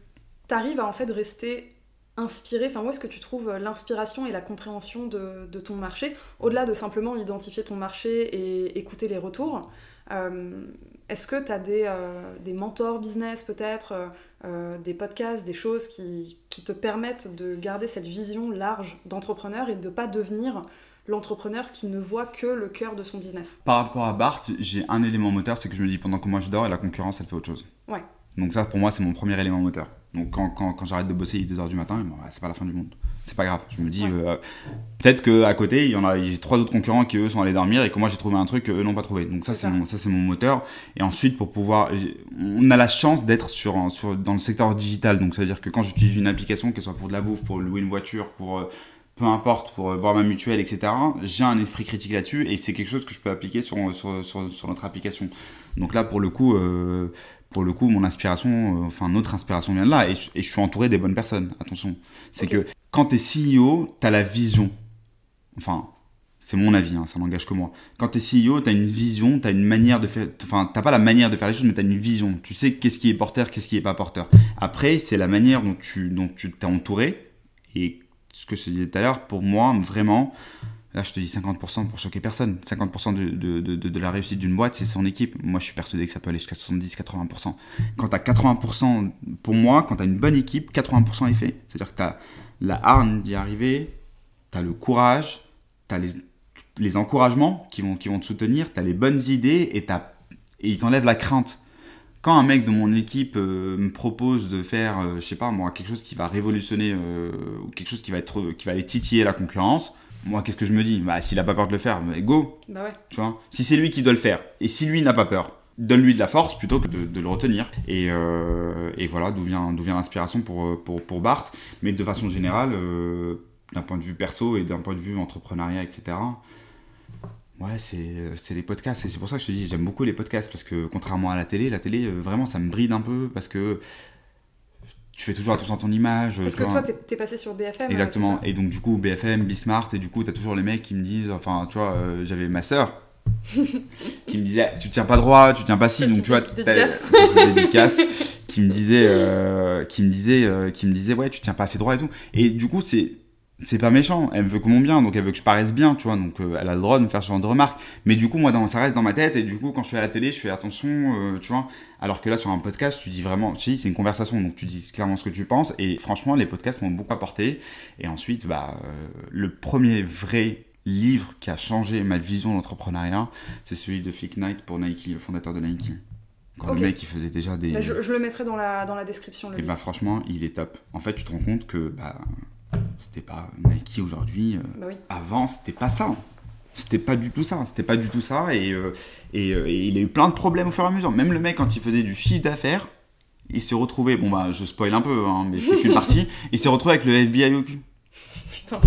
arrives à en fait rester inspiré, enfin où est-ce que tu trouves euh, l'inspiration et la compréhension de, ton marché, au-delà de simplement identifier ton marché et écouter les retours? Euh, Est-ce que tu as des, euh, des, mentors business peut-être, des podcasts, des choses qui, qui, te permettent de garder cette vision large d'entrepreneur et de ne pas devenir l'entrepreneur qui ne voit que le cœur de son business Par rapport à Bart, j'ai un élément moteur, c'est que je me dis pendant que moi je dors et la concurrence elle fait autre chose. Ouais. Donc ça pour moi c'est mon premier élément moteur. Donc quand, quand, quand j'arrête de bosser il est 2h du matin, c'est pas la fin du monde. C'est pas grave. Je me dis, euh, peut-être qu'à côté, il y en a j'ai trois autres concurrents qui eux sont allés dormir et que moi j'ai trouvé un truc qu'eux n'ont pas trouvé. Donc ça c'est mon, ça, mon moteur. Et ensuite pour pouvoir... On a la chance d'être sur, sur, dans le secteur digital. Donc ça veut dire que quand j'utilise une application, qu'elle soit pour de la bouffe, pour louer une voiture, pour... Euh, peu importe, pour voir ma mutuelle, etc., j'ai un esprit critique là-dessus et c'est quelque chose que je peux appliquer sur, sur, sur, notre application. Donc là, pour le coup, euh, pour le coup, mon inspiration, euh, enfin notre inspiration vient de là, et, je suis entouré des bonnes personnes. Attention, c'est que quand tu es CEO, tu as la vision. Enfin, c'est mon avis, hein, ça n'engage que moi. Quand tu es CEO, tu as une vision, tu as une manière de faire. Enfin, t'as pas la manière de faire les choses, mais tu as une vision. Tu sais qu'est-ce qui est porteur, qu'est-ce qui est pas porteur. Après, c'est la manière dont tu dont tu t'es entouré. Et ce que je disais tout à l'heure, pour moi, vraiment, Là, je te dis 50% pour choquer personne. 50% de, de, de, la réussite d'une boîte, c'est son équipe. Moi, je suis persuadé que ça peut aller jusqu'à 70-80%. Quand tu as 80%, pour moi, quand tu as une bonne équipe, 80% est fait. C'est-à-dire que tu as la harne d'y arriver, tu as le courage, tu as les, les, encouragements qui vont, qui vont te soutenir, tu as les bonnes idées et, as, et ils t'enlèvent la crainte. Quand un mec de mon équipe euh, me propose de faire, euh, je sais pas moi, quelque chose qui va révolutionner euh, quelque chose qui va, être, qui va aller titiller la concurrence, moi, qu'est-ce que je me dis? Bah, S'il a pas peur de le faire, bah, go Bah ouais. Tu vois? Si c'est lui qui doit le faire, et si lui n'a pas peur, donne-lui de la force plutôt que de, le retenir. Et, euh, et voilà d'où vient, vient l'inspiration pour, pour, pour, Bart. Mais de façon générale, euh, d'un point de vue perso et d'un point de vue entrepreneuriat, etc., ouais, c'est les podcasts. Et c'est pour ça que je te dis, j'aime beaucoup les podcasts, parce que contrairement à la télé, la télé, euh, vraiment, ça me bride un peu, parce que tu fais toujours attention à ton image. Parce que toi, t'es passé sur BFM. Exactement. et donc, du coup, BFM, Bismart, et du coup, t'as toujours les mecs qui me disent, enfin, tu vois, euh, j'avais ma sœur qui me disait, tu tiens pas droit, tu tiens pas si, donc tu vois, dédicace qui me disait, euh, qui me disait, euh, qui me disait, ouais, tu tiens pas assez droit et tout. Et du coup, c'est c'est pas méchant, elle veut que mon bien, donc elle veut que je paraisse bien, tu vois, donc euh, elle a le droit de me faire ce genre de remarques. Mais du coup, moi, dans, ça reste dans ma tête, et du coup, quand je suis à la télé, je fais attention, euh, tu vois. Alors que là, sur un podcast, tu dis vraiment, tu c'est une conversation, donc tu dis clairement ce que tu penses, et franchement, les podcasts m'ont beaucoup apporté. Et ensuite, bah, euh, le premier vrai livre qui a changé ma vision d'entrepreneuriat, c'est celui de Flick Knight pour Nike, le fondateur de Nike. Quand le mec, il faisait déjà des. Bah, je, le mettrai dans la, dans la description. Le et bah, franchement, il est top. En fait, tu te rends compte que, bah, c'était pas Nike aujourd'hui. Euh, bah avant, c'était pas ça. C'était pas du tout ça. C'était pas du tout ça. Et, euh, euh, et, il a eu plein de problèmes au fur et à mesure. Même le mec, quand il faisait du chiffre d'affaires, il s'est retrouvé. Bon, bah, je spoil un peu, hein, mais c'est qu'une partie. Il s'est retrouvé avec le FBI au cul. Putain.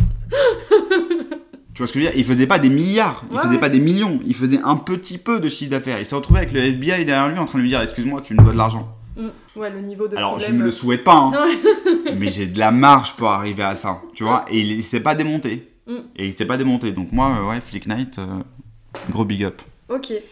Tu vois ce que je veux dire? Il faisait pas des milliards, il faisait pas des millions, il faisait un petit peu de chiffre d'affaires. Il s'est retrouvé avec le FBI derrière lui en train de lui dire Excuse-moi, tu me dois de l'argent. Mm. Ouais, le niveau de Alors, je me le souhaite pas, hein. mais j'ai de la marge pour arriver à ça, tu vois. Et il, s'est pas démonté. Mm. Et il s'est pas démonté. Donc, moi, euh, ouais, Flick Night, euh, gros big up. Ok. Et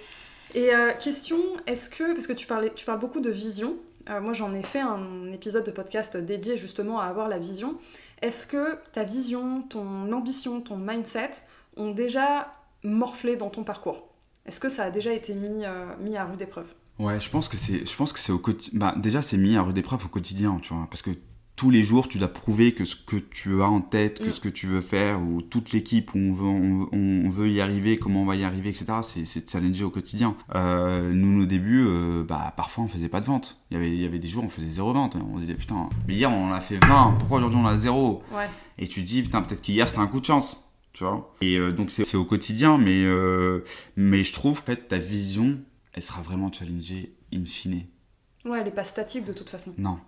euh, question, est-ce que, parce que tu, parlais, tu parles beaucoup de vision, moi j'en ai fait un épisode de podcast dédié justement à avoir la vision. Est-ce que ta vision, ton ambition, ton mindset ont déjà morflé dans ton parcours? Est-ce que ça a déjà été mis, mis à rude épreuve? Ouais, je pense que c'est, je pense que c'est au quotidien. Bah, déjà, c'est mis à rude épreuve au quotidien, tu vois, parce que tous les jours, tu dois prouver que ce que tu as en tête, que mm. ce que tu veux faire, ou toute l'équipe où on veut, on, veut y arriver, comment on va y arriver, etc., c'est challenger au quotidien. Euh, nous, nos débuts, euh, bah, parfois, on faisait pas de vente. Il y avait, il y avait des jours, on faisait zéro vente. On se disait, putain, mais hier, on en a fait 20, pourquoi aujourd'hui, on en a zéro? Et tu te dis, putain, peut-être qu'hier, c'était un coup de chance. Tu vois Et euh, donc, c'est au quotidien, mais, mais je trouve que ta vision, elle sera vraiment challengée in fine. Ouais, elle n'est pas statique de toute façon. Non.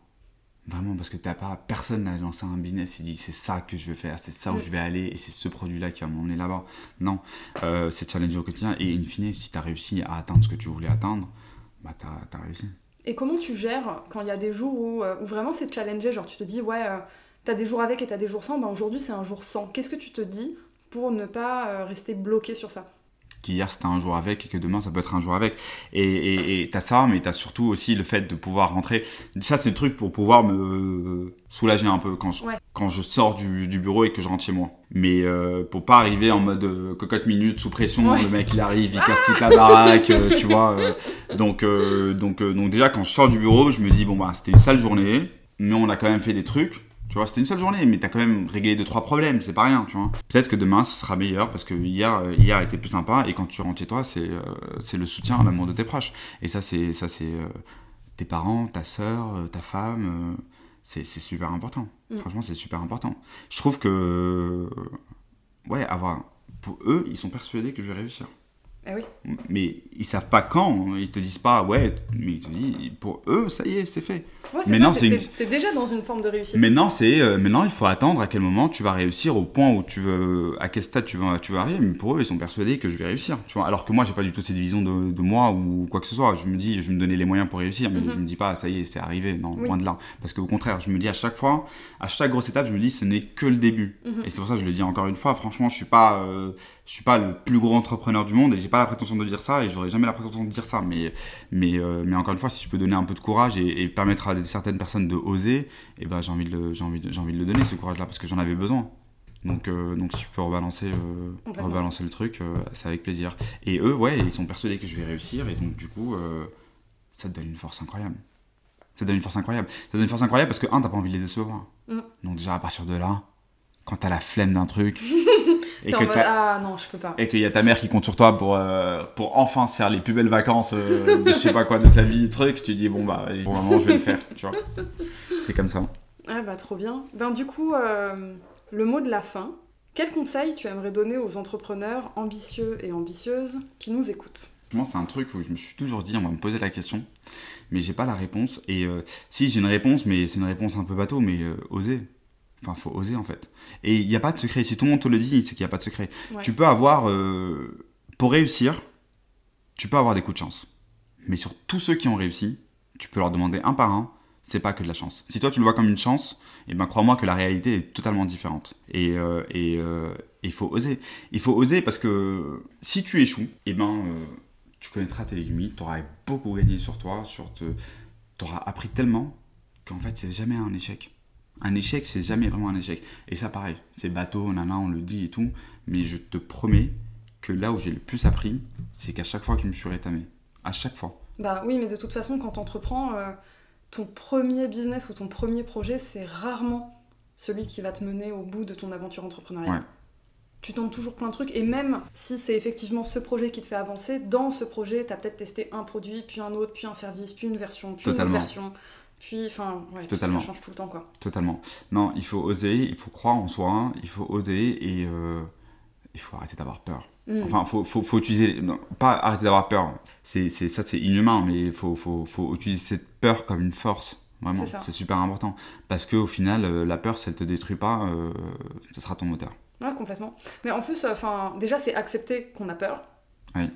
Vraiment, parce que t'as pas, personne n'a lancé un business et dit c'est ça que je veux faire, c'est ça où je vais aller et c'est ce produit-là qui va m'emmener là-bas. Non, euh, c'est challenger au quotidien et in fine, si tu as réussi à atteindre ce que tu voulais atteindre, bah t'as as réussi. Et comment tu gères quand il y a des jours où, euh, où vraiment c'est challenger, genre tu te dis ouais, euh, t'as des jours avec et t'as des jours sans, bah aujourd'hui c'est un jour sans. Qu'est-ce que tu te dis pour ne pas rester bloqué sur ça? Qu'hier c'était un jour avec et que demain ça peut être un jour avec. Et t'as ça, mais t'as surtout aussi le fait de pouvoir rentrer. Ça, c'est le truc pour pouvoir me soulager un peu quand je, quand je sors du, bureau et que je rentre chez moi. Mais euh, pour pas arriver en mode euh, cocotte minute sous pression, le mec il arrive, il casse toute la baraque, euh, tu vois. donc, donc, donc déjà quand je sors du bureau, je me dis bon bah c'était une sale journée, mais on a quand même fait des trucs tu vois, c'était une seule journée, mais t'as quand même réglé deux trois problèmes, c'est pas rien, tu vois. Peut-être que demain, ce sera meilleur parce que hier, euh, hier était plus sympa et quand tu rentres chez toi, c'est euh, c'est le soutien, l'amour de tes proches. Et ça, c'est ça, c'est euh, tes parents, ta soeur, ta femme. c'est super important. Mm. Franchement, c'est super important. Je trouve que ouais, avoir pour eux, ils sont persuadés que je vais réussir. Eh oui. Mais ils savent pas quand. Ils te disent pas ouais, mais ils te disent pour eux, ça y est, c'est fait maintenant, c'est une... déjà dans une forme de réussite. Maintenant, c'est euh, maintenant, il faut attendre à quel moment tu vas réussir au point où tu veux, à quel stade tu vas, tu vas arriver. Mais pour eux, ils sont persuadés que je vais réussir. Tu vois alors que moi, j'ai pas du tout cette vision de, de, moi ou quoi que ce soit. Je me dis, je vais me donner les moyens pour réussir, mais je mhm. me dis pas, ça y est, c'est arrivé. Non, loin de là. Parce qu'au contraire, je me dis à chaque fois, à chaque grosse étape, je me dis, ce n'est que le début. Mhm. Et c'est pour ça que je le dis encore une fois. Franchement, je suis pas, euh, je suis pas le plus gros entrepreneur du monde et j'ai pas la prétention de dire ça et j'aurais jamais la prétention de dire ça. Mais, mais, euh, mais encore une fois, si je peux donner un peu de courage et, et permettre à certaines personnes de oser, et eh ben, j'ai envie, de, j'ai envie, de, j'ai envie de le donner ce courage-là parce que j'en avais besoin. Donc, euh, donc si je peux rebalancer, euh, rebalancer le truc, euh, c'est avec plaisir. Et eux, ouais, ils sont persuadés que je vais réussir et donc du coup, ça te donne une force incroyable. Ça te donne une force incroyable. Ça te donne une force incroyable parce que, un, t'as pas envie de les décevoir. Mm. Donc déjà, à partir de là, quand t'as la flemme d'un truc, et que ah non, je peux pas. Et qu'il y a ta mère qui compte sur toi pour, euh, pour enfin se faire les plus belles vacances euh, de je sais pas quoi de sa vie, truc, tu dis bon bah pour moment je vais le faire, tu vois. C'est comme ça. Ah bah trop bien. Ben du coup, euh, le mot de la fin. Quel conseil tu aimerais donner aux entrepreneurs ambitieux et ambitieuses qui nous écoutent? Moi, c'est un truc où je me suis toujours dit, on va me poser la question, mais j'ai pas la réponse. Et si j'ai une réponse, mais c'est une réponse un peu bateau, mais oser Enfin, faut oser en fait. Et il n'y a pas de secret. Si tout le monde te le dit, c'est qu'il n'y a pas de secret. Tu peux avoir, euh, pour réussir, tu peux avoir des coups de chance. Mais sur tous ceux qui ont réussi, tu peux leur demander un par un, c'est pas que de la chance. Si toi tu le vois comme une chance, et eh ben crois-moi que la réalité est totalement différente. Et il euh, et, euh, faut oser. Il faut oser parce que si tu échoues, et eh ben tu connaîtras tes limites, tu auras beaucoup gagné sur toi, sur te, auras appris tellement qu'en fait c'est jamais un échec un échec, c'est jamais vraiment un échec. Et ça, pareil, c'est bateau, nana, on le dit et tout. Mais je te promets que là où j'ai le plus appris, c'est qu'à chaque fois que je me suis rétamé. À chaque fois. Bah oui, mais de toute façon, quand tu entreprends, euh, ton premier business ou ton premier projet, c'est rarement celui qui va te mener au bout de ton aventure entrepreneuriale. Tu tentes toujours plein de trucs, et même si c'est effectivement ce projet qui te fait avancer, dans ce projet, tu as peut-être testé un produit, puis un autre, puis un service, puis une version, puis une autre version. Puis, enfin, ouais, Totalement. ça change tout le temps, quoi. Totalement. Non, il faut oser, il faut croire en soi, il faut oser et euh, il faut arrêter d'avoir peur. Mm. Enfin, faut, faut, faut utiliser, pas arrêter d'avoir peur. C'est, ça, c'est inhumain, mais il faut, faut, faut utiliser cette peur comme une force. Vraiment, c'est super important. Parce qu'au final, euh, la peur, si elle te détruit pas, euh, ça sera ton moteur. Ouais, complètement. Mais en plus, enfin, déjà, c'est accepter qu'on a peur.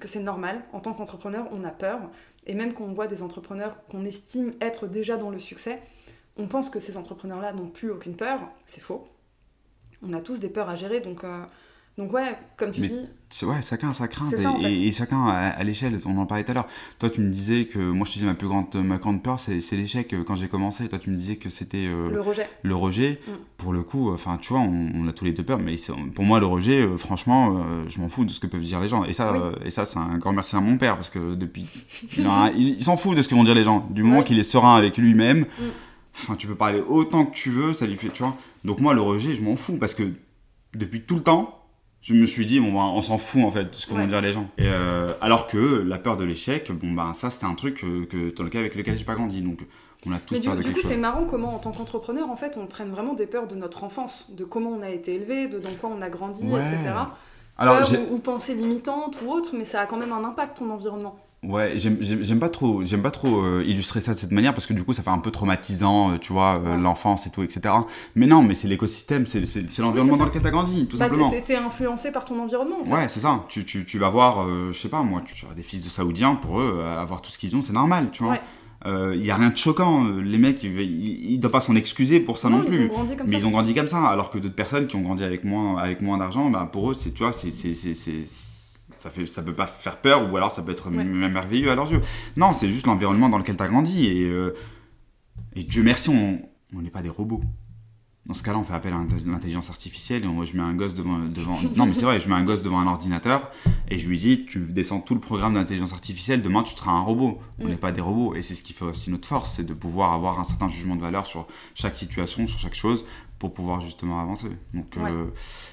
Que c'est normal. En tant qu'entrepreneur, on a peur. Et même quand on voit des entrepreneurs qu'on estime être déjà dans le succès, on pense que ces entrepreneurs-là n'ont plus aucune peur. C'est faux. On a tous des peurs à gérer, donc euh, Donc ouais, comme tu dis. Ouais, chacun a sa crainte et, chacun à, l'échelle. On en parlait tout à l'heure. Toi, tu me disais que moi, je te disais ma plus grande, ma grande peur, c'est l'échec euh, quand j'ai commencé. Toi, tu me disais que c'était euh, le rejet. Le rejet. Mm. Pour le coup, enfin, tu vois, on, a tous les deux peur, mais pour moi, le rejet, euh, franchement, je m'en fous de ce que peuvent dire les gens. Et ça, et ça, c'est un grand merci à mon père parce que depuis, il, s'en fout de ce que vont dire les gens. Du moment qu'il est serein avec lui-même. Mm. Enfin, tu peux parler autant que tu veux, ça lui fait, tu vois. Donc moi, le rejet, je m'en fous parce que depuis tout le temps, je me suis dit, bon, bah, on s'en fout en fait de ce que vont dire les gens. Et, euh, alors que la peur de l'échec, bon, bah, ça c'était un truc que, dans lequel, avec lequel j'ai pas grandi. Donc on a tous peur du, coup, c'est marrant comment, en tant qu'entrepreneur, en fait, on traîne vraiment des peurs de notre enfance, de comment on a été élevé, de dans quoi on a grandi, etc. Alors, ou, ou pensées limitantes ou autres, mais ça a quand même un impact ton environnement. Ouais, j'aime pas trop, j'aime pas trop euh, illustrer ça de cette manière parce que du coup ça fait un peu traumatisant, euh, tu vois, euh, l'enfance et tout, etc. Mais non, mais c'est l'écosystème, c'est l'environnement dans lequel t'as grandi, tout bah, simplement. T'es influencé par ton environnement. En fait. Ouais, c'est ça. Tu, tu, tu, vas voir, je sais pas moi, tu, tu as des fils de Saoudiens, pour eux, avoir tout ce qu'ils ont, c'est normal, tu vois. Il n'y a rien de choquant. Les mecs, ils ne doivent pas s'en excuser pour ça non, plus. mais ils ont grandi comme ça. Alors que d'autres personnes qui ont grandi avec moins, avec moins d'argent, bah, pour eux, c'est, tu vois, c'est ça fait ça peut pas faire peur ou alors ça peut être merveilleux à leurs yeux. Non, c'est juste l'environnement dans lequel tu as grandi et, euh, et Dieu merci, on n'est pas des robots. Dans ce cas-là, on fait appel à l'intelligence artificielle et moi, je mets un gosse devant, devant... non mais c'est vrai, je mets un gosse devant un ordinateur et je lui dis tu descends tout le programme d'intelligence artificielle, demain tu seras un robot. On mm. n'est pas des robots et c'est ce qui fait aussi notre force, c'est de pouvoir avoir un certain jugement de valeur sur chaque situation, sur chaque chose pour pouvoir justement avancer. Donc, ouais. Euh,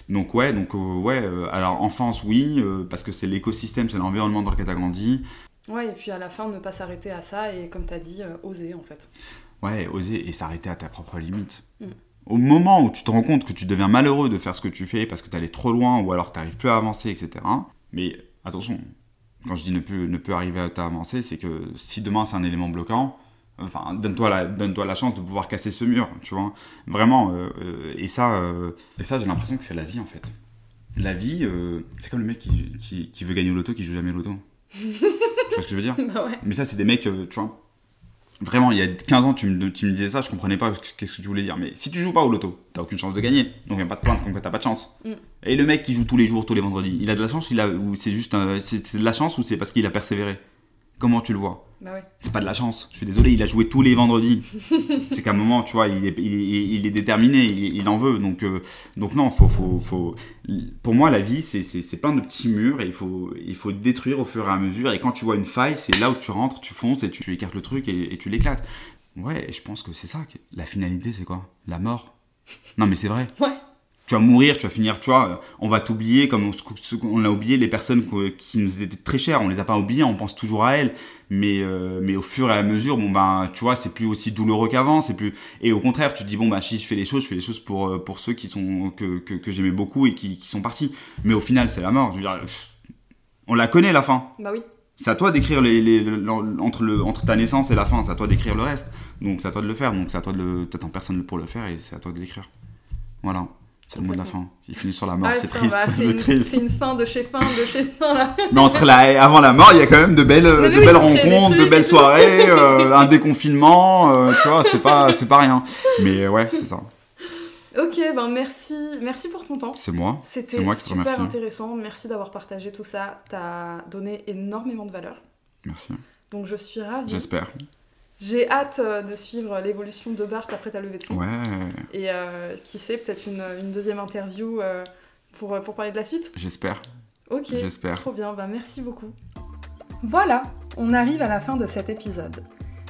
donc ouais, donc euh, ouais. Euh, alors enfance, oui, parce que c'est l'écosystème, c'est l'environnement dans lequel tu as grandi. Ouais, et puis à la fin, ne pas s'arrêter à ça et comme tu as dit, oser en fait. Ouais, oser et s'arrêter à ta propre limite. Mm. Au moment où tu te rends compte que tu deviens malheureux de faire ce que tu fais parce que tu allé trop loin ou alors tu n'arrives plus à avancer, etc. Mais attention, quand je dis ne peut, ne peut arriver à avancer, c'est que si demain c'est un élément bloquant, Enfin, donne-toi la, donne la chance de pouvoir casser ce mur, tu vois. Vraiment. Euh, euh, et ça, euh, et ça j'ai l'impression que c'est la vie, en fait. La vie, c'est comme le mec qui, qui, veut gagner au loto, qui joue jamais au loto. tu vois ce que je veux dire? Bah ouais. Mais ça, c'est des mecs, tu vois. Vraiment, il y a 15 ans, tu me, tu me disais ça, je comprenais pas qu'est-ce que tu voulais dire. Mais si tu joues pas au loto, t'as aucune chance de gagner. Donc viens pas te plaindre comme t'as pas de chance. Mm. Et le mec qui joue tous les jours, tous les vendredis, il a de la chance il a, ou c'est juste c'est de la chance ou c'est parce qu'il a persévéré? Comment tu le vois? Bah C'est pas de la chance. Je suis désolé, il a joué tous les vendredis. c'est qu'à un moment, tu vois, il est, il est, déterminé, il, en veut. Donc, euh, donc non, faut, faut, faut... pour moi, la vie, c'est plein de petits murs et il faut, il faut détruire au fur et à mesure. Et quand tu vois une faille, c'est là où tu rentres, tu fonces et tu, écartes le truc et, tu l'éclates. Ouais, je pense que c'est ça. La finalité, c'est quoi? La mort. Non, mais c'est vrai. Ouais tu vas mourir, tu vas finir, tu vois, on va t'oublier comme on, a oublié les personnes qui nous étaient très chères, on les a pas oubliées, on pense toujours à elles, mais euh, mais au fur et à mesure, bon ben, tu vois, c'est plus aussi douloureux qu'avant, c'est plus et au contraire, tu te dis bon bah si je fais les choses, je fais les choses pour euh, pour ceux qui sont que, que, j'aimais beaucoup et qui, qui, sont partis, mais au final c'est la mort, je veux dire, on la connaît la fin. Bah oui. C'est à toi d'écrire les, les, entre, le, entre ta naissance et la fin, c'est à toi d'écrire le reste. Donc c'est à toi de le faire, donc c'est à toi de le. T'attends personne pour le faire et c'est à toi de l'écrire. Voilà. C'est le mot de la fin. Il finit sur la mort, c'est triste. Bah, c'est triste. C'est une fin de chez fin, de chez fin là. Mais entre la, avant la mort, il y a quand même de belles, de belles rencontres, de belles soirées, euh, un déconfinement, euh, tu vois, c'est pas, c'est pas rien. Mais ouais, c'est ça. Ok, ben merci, merci pour ton temps. C'est moi. C'était super intéressant. Merci d'avoir partagé tout ça. T'as donné énormément de valeur. Merci. Donc je suis ravie. J'espère. J'ai hâte euh, de suivre l'évolution de Bart après ta levée de fonds. Ouais. Et euh, qui sait, peut-être une, une, deuxième interview euh, pour, pour parler de la suite J'espère. Ok. J'espère. Trop bien, bah, merci beaucoup. Voilà, on arrive à la fin de cet épisode.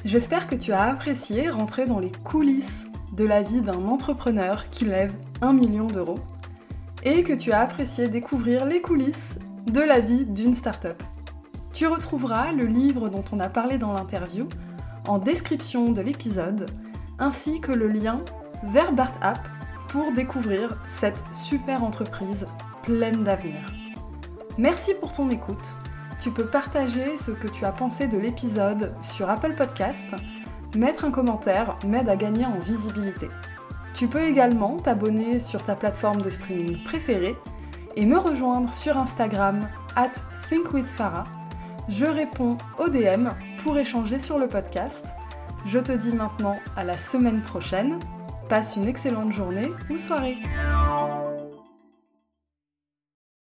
J'espère que tu as apprécié rentrer dans les coulisses de la vie d'un entrepreneur qui lève un million d'euros et que tu as apprécié découvrir les coulisses de la vie d'une start-up. Tu retrouveras le livre dont on a parlé dans l'interview en description de l'épisode, ainsi que le lien vers BartApp pour découvrir cette super entreprise pleine d'avenir. Merci pour ton écoute. Tu peux partager ce que tu as pensé de l'épisode sur Apple Podcast. Mettre un commentaire m'aide à gagner en visibilité. Tu peux également t'abonner sur ta plateforme de streaming préférée et me rejoindre sur Instagram at thinkwithfarah. Je réponds aux DM pour échanger sur le podcast. Je te dis maintenant à la semaine prochaine. Passe une excellente journée ou soirée.